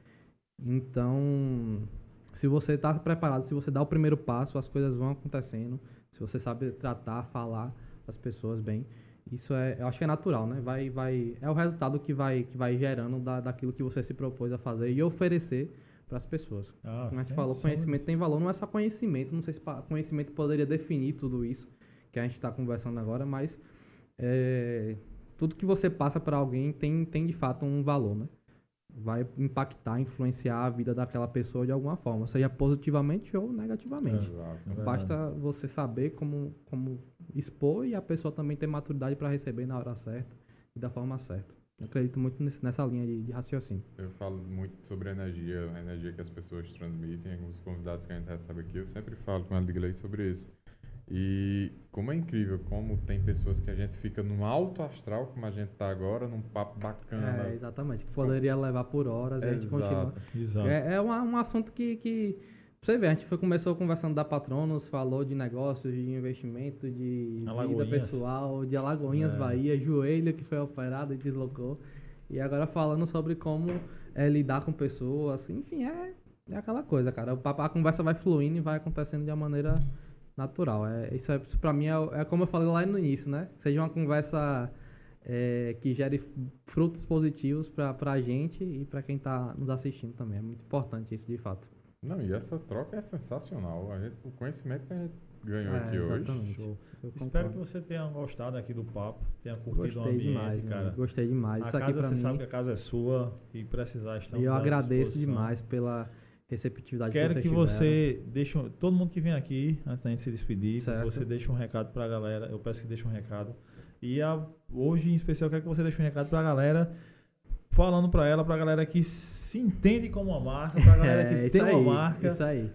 Então, se você está preparado, se você dá o primeiro passo, as coisas vão acontecendo. Se você sabe tratar, falar as pessoas bem, isso é, eu acho que é natural, né? Vai, vai, é o resultado que vai, que vai gerando da, daquilo que você se propôs a fazer e oferecer para as pessoas. Ah, Como a gente falou, conhecimento tem valor. Não é só conhecimento. Não sei se conhecimento poderia definir tudo isso que a gente está conversando agora, mas é, tudo que você passa para alguém tem, tem de fato um valor, né? Vai impactar, influenciar a vida daquela pessoa de alguma forma, seja positivamente ou negativamente. Exato. verdade. Basta você saber como, como expor e a pessoa também ter maturidade para receber na hora certa e da forma certa. Eu acredito muito nessa linha de, de raciocínio. Eu falo muito sobre a energia, a energia que as pessoas transmitem, os convidados que a gente recebe aqui, eu sempre falo com a Edgley sobre isso. E como é incrível como tem pessoas que a gente fica num alto astral, como a gente tá agora, num papo bacana. É, exatamente. Que poderia levar por horas e a gente continua. Exato. Exato. É, é uma- um assunto que, que você vê, a gente foi, começou conversando da Patronos, falou de negócios, de investimento, de vida pessoal, de Alagoinhas, É. Bahia, joelho que foi operado e deslocou. E agora falando sobre como é, lidar com pessoas, enfim, é, é aquela coisa, cara. O papo- a conversa vai fluindo e vai acontecendo de uma maneira natural. É, isso, é, isso pra mim é, é como eu falei lá no início, né? Seja uma conversa é, que gere frutos positivos pra, pra gente e pra quem tá nos assistindo também. É muito importante isso, de fato. Não, e essa troca é sensacional. A gente- o conhecimento que a gente ganhou É, aqui hoje. exatamente. Show. Eu Espero que você tenha gostado aqui do papo, tenha curtido o Gostei ambiente, demais, cara. mano. Gostei demais. A Isso casa, você mim. sabe que a casa é sua e precisar estar E eu agradeço demais pela receptividade Quero que você deixe, um- todo mundo que vem aqui, antes da gente se despedir, Certo. você deixe um recado pra galera. Eu peço que deixe um recado. E a- hoje, em especial, quero que você deixe um recado pra galera, falando pra ela, pra galera que se entende como uma marca, pra galera que É, tem aí, uma marca, Isso aí.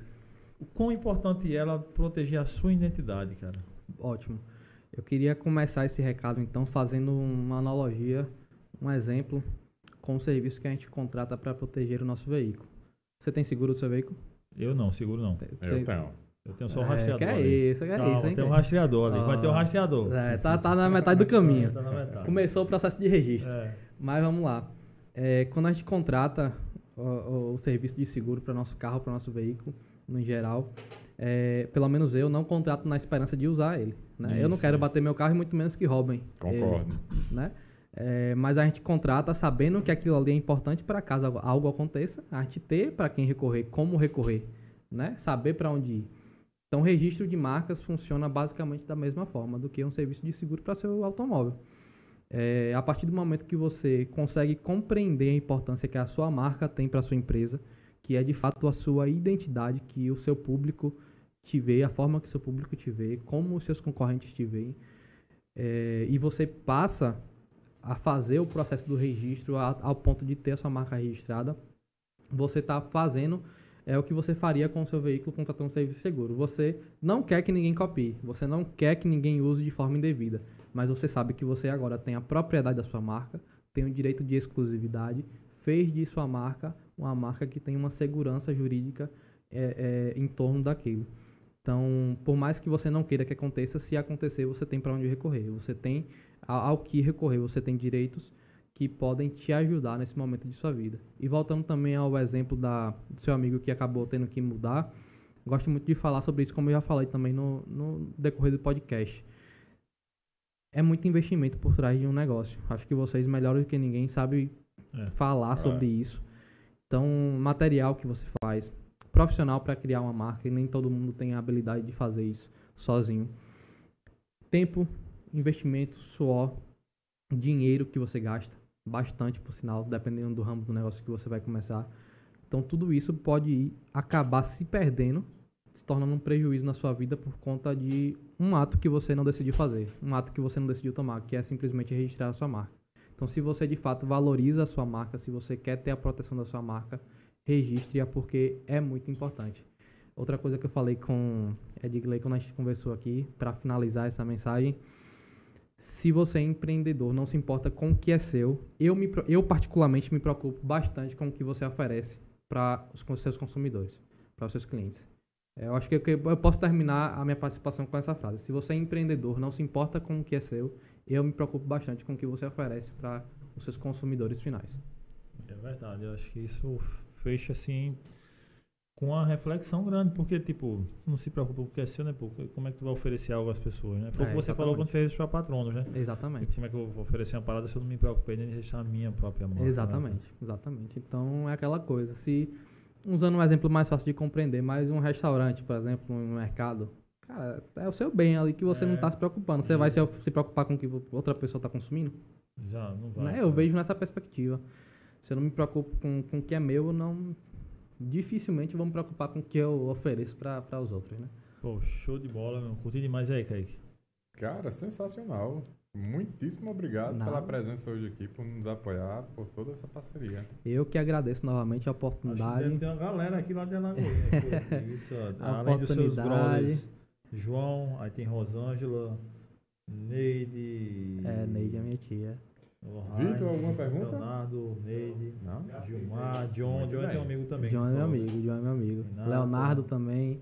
o quão importante é ela proteger a sua identidade, cara. Ótimo. Eu queria começar esse recado, então, fazendo uma analogia, um exemplo com o serviço que a gente contrata para proteger o nosso veículo. Você tem seguro do seu veículo? Eu não, seguro não. Tem- Eu tenho. Eu tenho só o É, rastreador. que é ali. isso, que é Calma, isso, hein? tem um rastreador ali. Vai ter um Ah. rastreador. É, tá, tá na metade do caminho. Tá na metade. Começou o processo de registro. É. Mas vamos lá. É, quando a gente contrata o, o- serviço de seguro para nosso carro, para nosso veículo, no geral, é, pelo menos eu não contrato na esperança de usar ele. né? eu não Isso, quero isso. bater meu carro e muito menos que roubem. ele, Concordo. né? É, mas a gente contrata sabendo que aquilo ali é importante para caso algo- aconteça, a gente ter para quem recorrer, como recorrer, né? Saber para onde ir. Então, registro de marcas funciona basicamente da mesma forma do que um serviço de seguro para seu automóvel. É, a partir do momento que você consegue compreender a importância que a sua marca tem para sua empresa, que é de fato a sua identidade, que o seu público te vê, a forma que o seu público te vê, como os seus concorrentes te veem, é, e você passa a fazer o processo do registro a- ao ponto de ter a sua marca registrada, você está fazendo é o que você faria com o seu veículo contratando um serviço seguro. Você não quer que ninguém copie, você não quer que ninguém use de forma indevida, mas você sabe que você agora tem a propriedade da sua marca, tem o direito de exclusividade, fez de sua marca uma marca que tem uma segurança jurídica é, é, em torno daquilo. Então, por mais que você não queira que aconteça, se acontecer, você tem para onde recorrer. Você tem ao que recorrer, você tem direitos que podem te ajudar nesse momento de sua vida. E voltando também ao exemplo da, do seu amigo que acabou tendo que mudar, gosto muito de falar sobre isso, como eu já falei também no, no decorrer do podcast. É muito investimento por trás de um negócio. Acho que vocês, melhor do que ninguém, sabem É. falar É. sobre isso. Então, material que você faz, profissional para criar uma marca, e nem todo mundo tem a habilidade de fazer isso sozinho. Tempo, investimento, suor, dinheiro que você gasta, bastante por sinal, dependendo do ramo do negócio que você vai começar. Então, tudo isso pode acabar se perdendo, se tornando um prejuízo na sua vida por conta de um ato que você não decidiu fazer, um ato que você não decidiu tomar, que é simplesmente registrar a sua marca. Então, se você de fato valoriza a sua marca, se você quer ter a proteção da sua marca, registre-a porque é muito importante. Outra coisa que eu falei com Ed Gley quando a gente conversou aqui, para finalizar essa mensagem, se você é empreendedor, não se importa com o que é seu, eu, me, eu particularmente me preocupo bastante com o que você oferece para os seus consumidores, para os seus clientes. É, Eu acho que eu posso terminar a minha participação com essa frase. Se você é empreendedor, não se importa com o que é seu, eu me preocupo bastante com o que você oferece para os seus consumidores finais. É verdade, eu acho que isso fecha assim com uma reflexão grande, porque tipo, você não se preocupa com o que é seu, né? Pô, como é que tu vai oferecer algo às pessoas, né? Foi o É, que você falou exatamente. quando você registrou a patrono, né? Exatamente. Como é que eu vou oferecer uma parada se eu não me preocupei nem em registrar a minha própria marca? né? Exatamente, exatamente. Então é aquela coisa. Se usando um exemplo mais fácil de compreender, mas um restaurante, por exemplo, um mercado, cara, é o seu bem ali que você não É. está se preocupando. Você vai se, se preocupar com o que outra pessoa está consumindo? Já, não vai. Né? Eu vejo nessa perspectiva. Se eu não me preocupo com, com o que é meu, eu não dificilmente vou me preocupar com o que eu ofereço para os outros, né? Pô, show de bola, meu. Curti demais aí, Kaique. Cara, sensacional. Muitíssimo obrigado Nada. pela presença hoje aqui, por nos apoiar, por toda essa parceria. Eu que agradeço novamente a Acho que oportunidade. ter uma galera aqui lá de Alagoinha. pô. Isso. A Além dos seus brothers. João, aí tem Rosângela, Neide. É, Neide é minha tia. Vitor, alguma pergunta? Leonardo, Neide, Não? Gilmar, John. John é bem. teu amigo também. John é meu amigo, John é meu amigo. Renato. Leonardo também.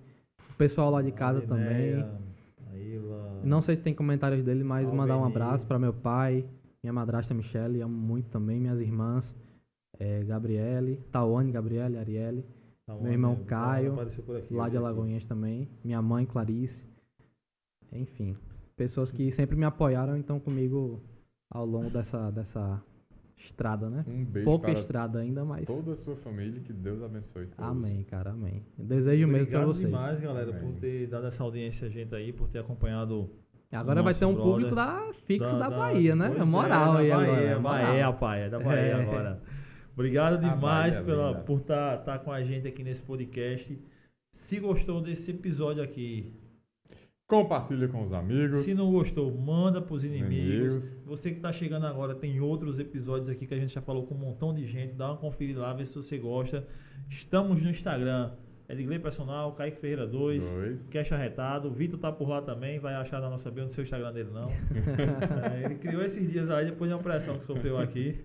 O pessoal lá de casa também. Aila. Não sei se tem comentários dele, mas mandar um abraço para meu pai, minha madrasta Michele, amo muito também, minhas irmãs, é, Gabriele, Tawane, Gabriele, Arielle, meu irmão onde? Caio, aqui, lá de aqui. Alagoinhas também, minha mãe Clarice, enfim, pessoas que sempre me apoiaram e estão comigo ao longo dessa, dessa estrada, né? Um beijo Pouca para estrada ainda, mas toda a sua família, que Deus abençoe todos. amém, cara, amém. Desejo mesmo pra Obrigado vocês. demais, galera, Amém. por ter dado essa audiência a gente aí, por ter acompanhado. Agora vai ter um brother público da, fixo da, Bahia, né? Pois Moral é, aí da Bahia, agora. Bahia, pai, é da Bahia É. agora. Obrigado demais Bahia, pela, por estar com a gente aqui nesse podcast. Se gostou desse episódio aqui, Compartilha com os amigos. se não gostou, manda pros inimigos. Inimigos. Você que está chegando agora, tem outros episódios aqui que a gente já falou com um montão de gente. Dá uma conferida lá, vê se você gosta. Estamos no Instagram. Edgley Personal, Kaique Ferreira 2. Dois. Cash arretado. O Vitor tá por lá também, vai achar na nossa bio no seu Instagram dele, não. É, ele criou esses dias aí, depois de uma pressão que sofreu aqui,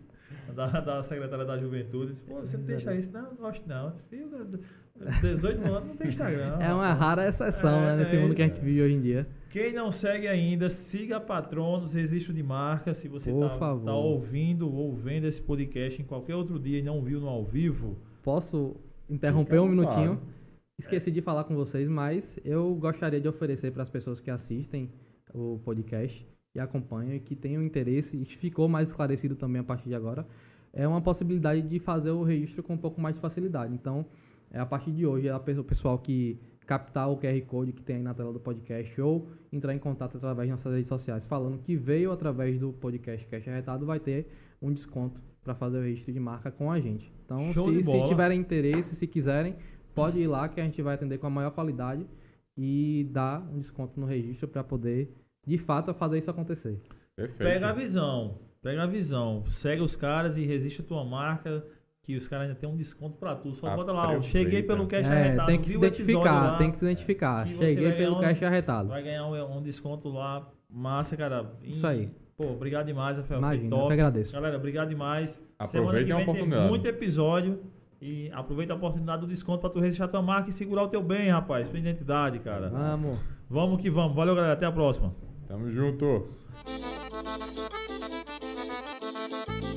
da, da secretária da Juventude. Disse, Pô, você não tem Instagram? Disse, Não, não gosto não. Filho, 18 anos não tem Instagram. É uma rara exceção, É, né? Nesse é mundo que a isso. gente vive hoje em dia. Quem não segue ainda, siga Patronos, Registro de Marca. Se você Por tá, tá ouvindo ou vendo esse podcast em qualquer outro dia e não viu no ao vivo, Posso interromper um minutinho? Esqueci de falar com vocês, mas eu gostaria de oferecer para as pessoas que assistem o podcast e acompanham e que tenham interesse, e ficou mais esclarecido também a partir de agora, é uma possibilidade de fazer o registro com um pouco mais de facilidade. Então, é a partir de hoje, é o pessoal que captar o QR Code que tem aí na tela do podcast ou entrar em contato através das nossas redes sociais falando que veio através do podcast Cash Arretado vai ter um desconto para fazer o registro de marca com a gente. Então, se, de se tiverem interesse, se quiserem, pode ir lá que a gente vai atender com a maior qualidade e dar um desconto no registro para poder, de fato, fazer isso acontecer. Perfeito. pega a visão. Pega a visão. Segue os caras e resiste a tua marca. Que os caras ainda tem um desconto pra tu. Só bota lá, ó, cheguei pelo cash É, arretado. tem que se identificar, lá, tem que se identificar. que Cheguei pelo um- cash arretado. Vai ganhar um, um desconto lá. Massa, cara. E, Isso aí. Pô, obrigado demais, Rafael. Imagina, eu top. que agradeço. Galera, obrigado demais. Aproveitem Semana que a vem tem oportunidade. muito episódio. E aproveita a oportunidade do desconto pra tu registrar tua marca e segurar o teu bem, rapaz. Tua identidade, cara. Vamos. Vamos que vamos. Valeu, galera. Até a próxima. Tamo junto.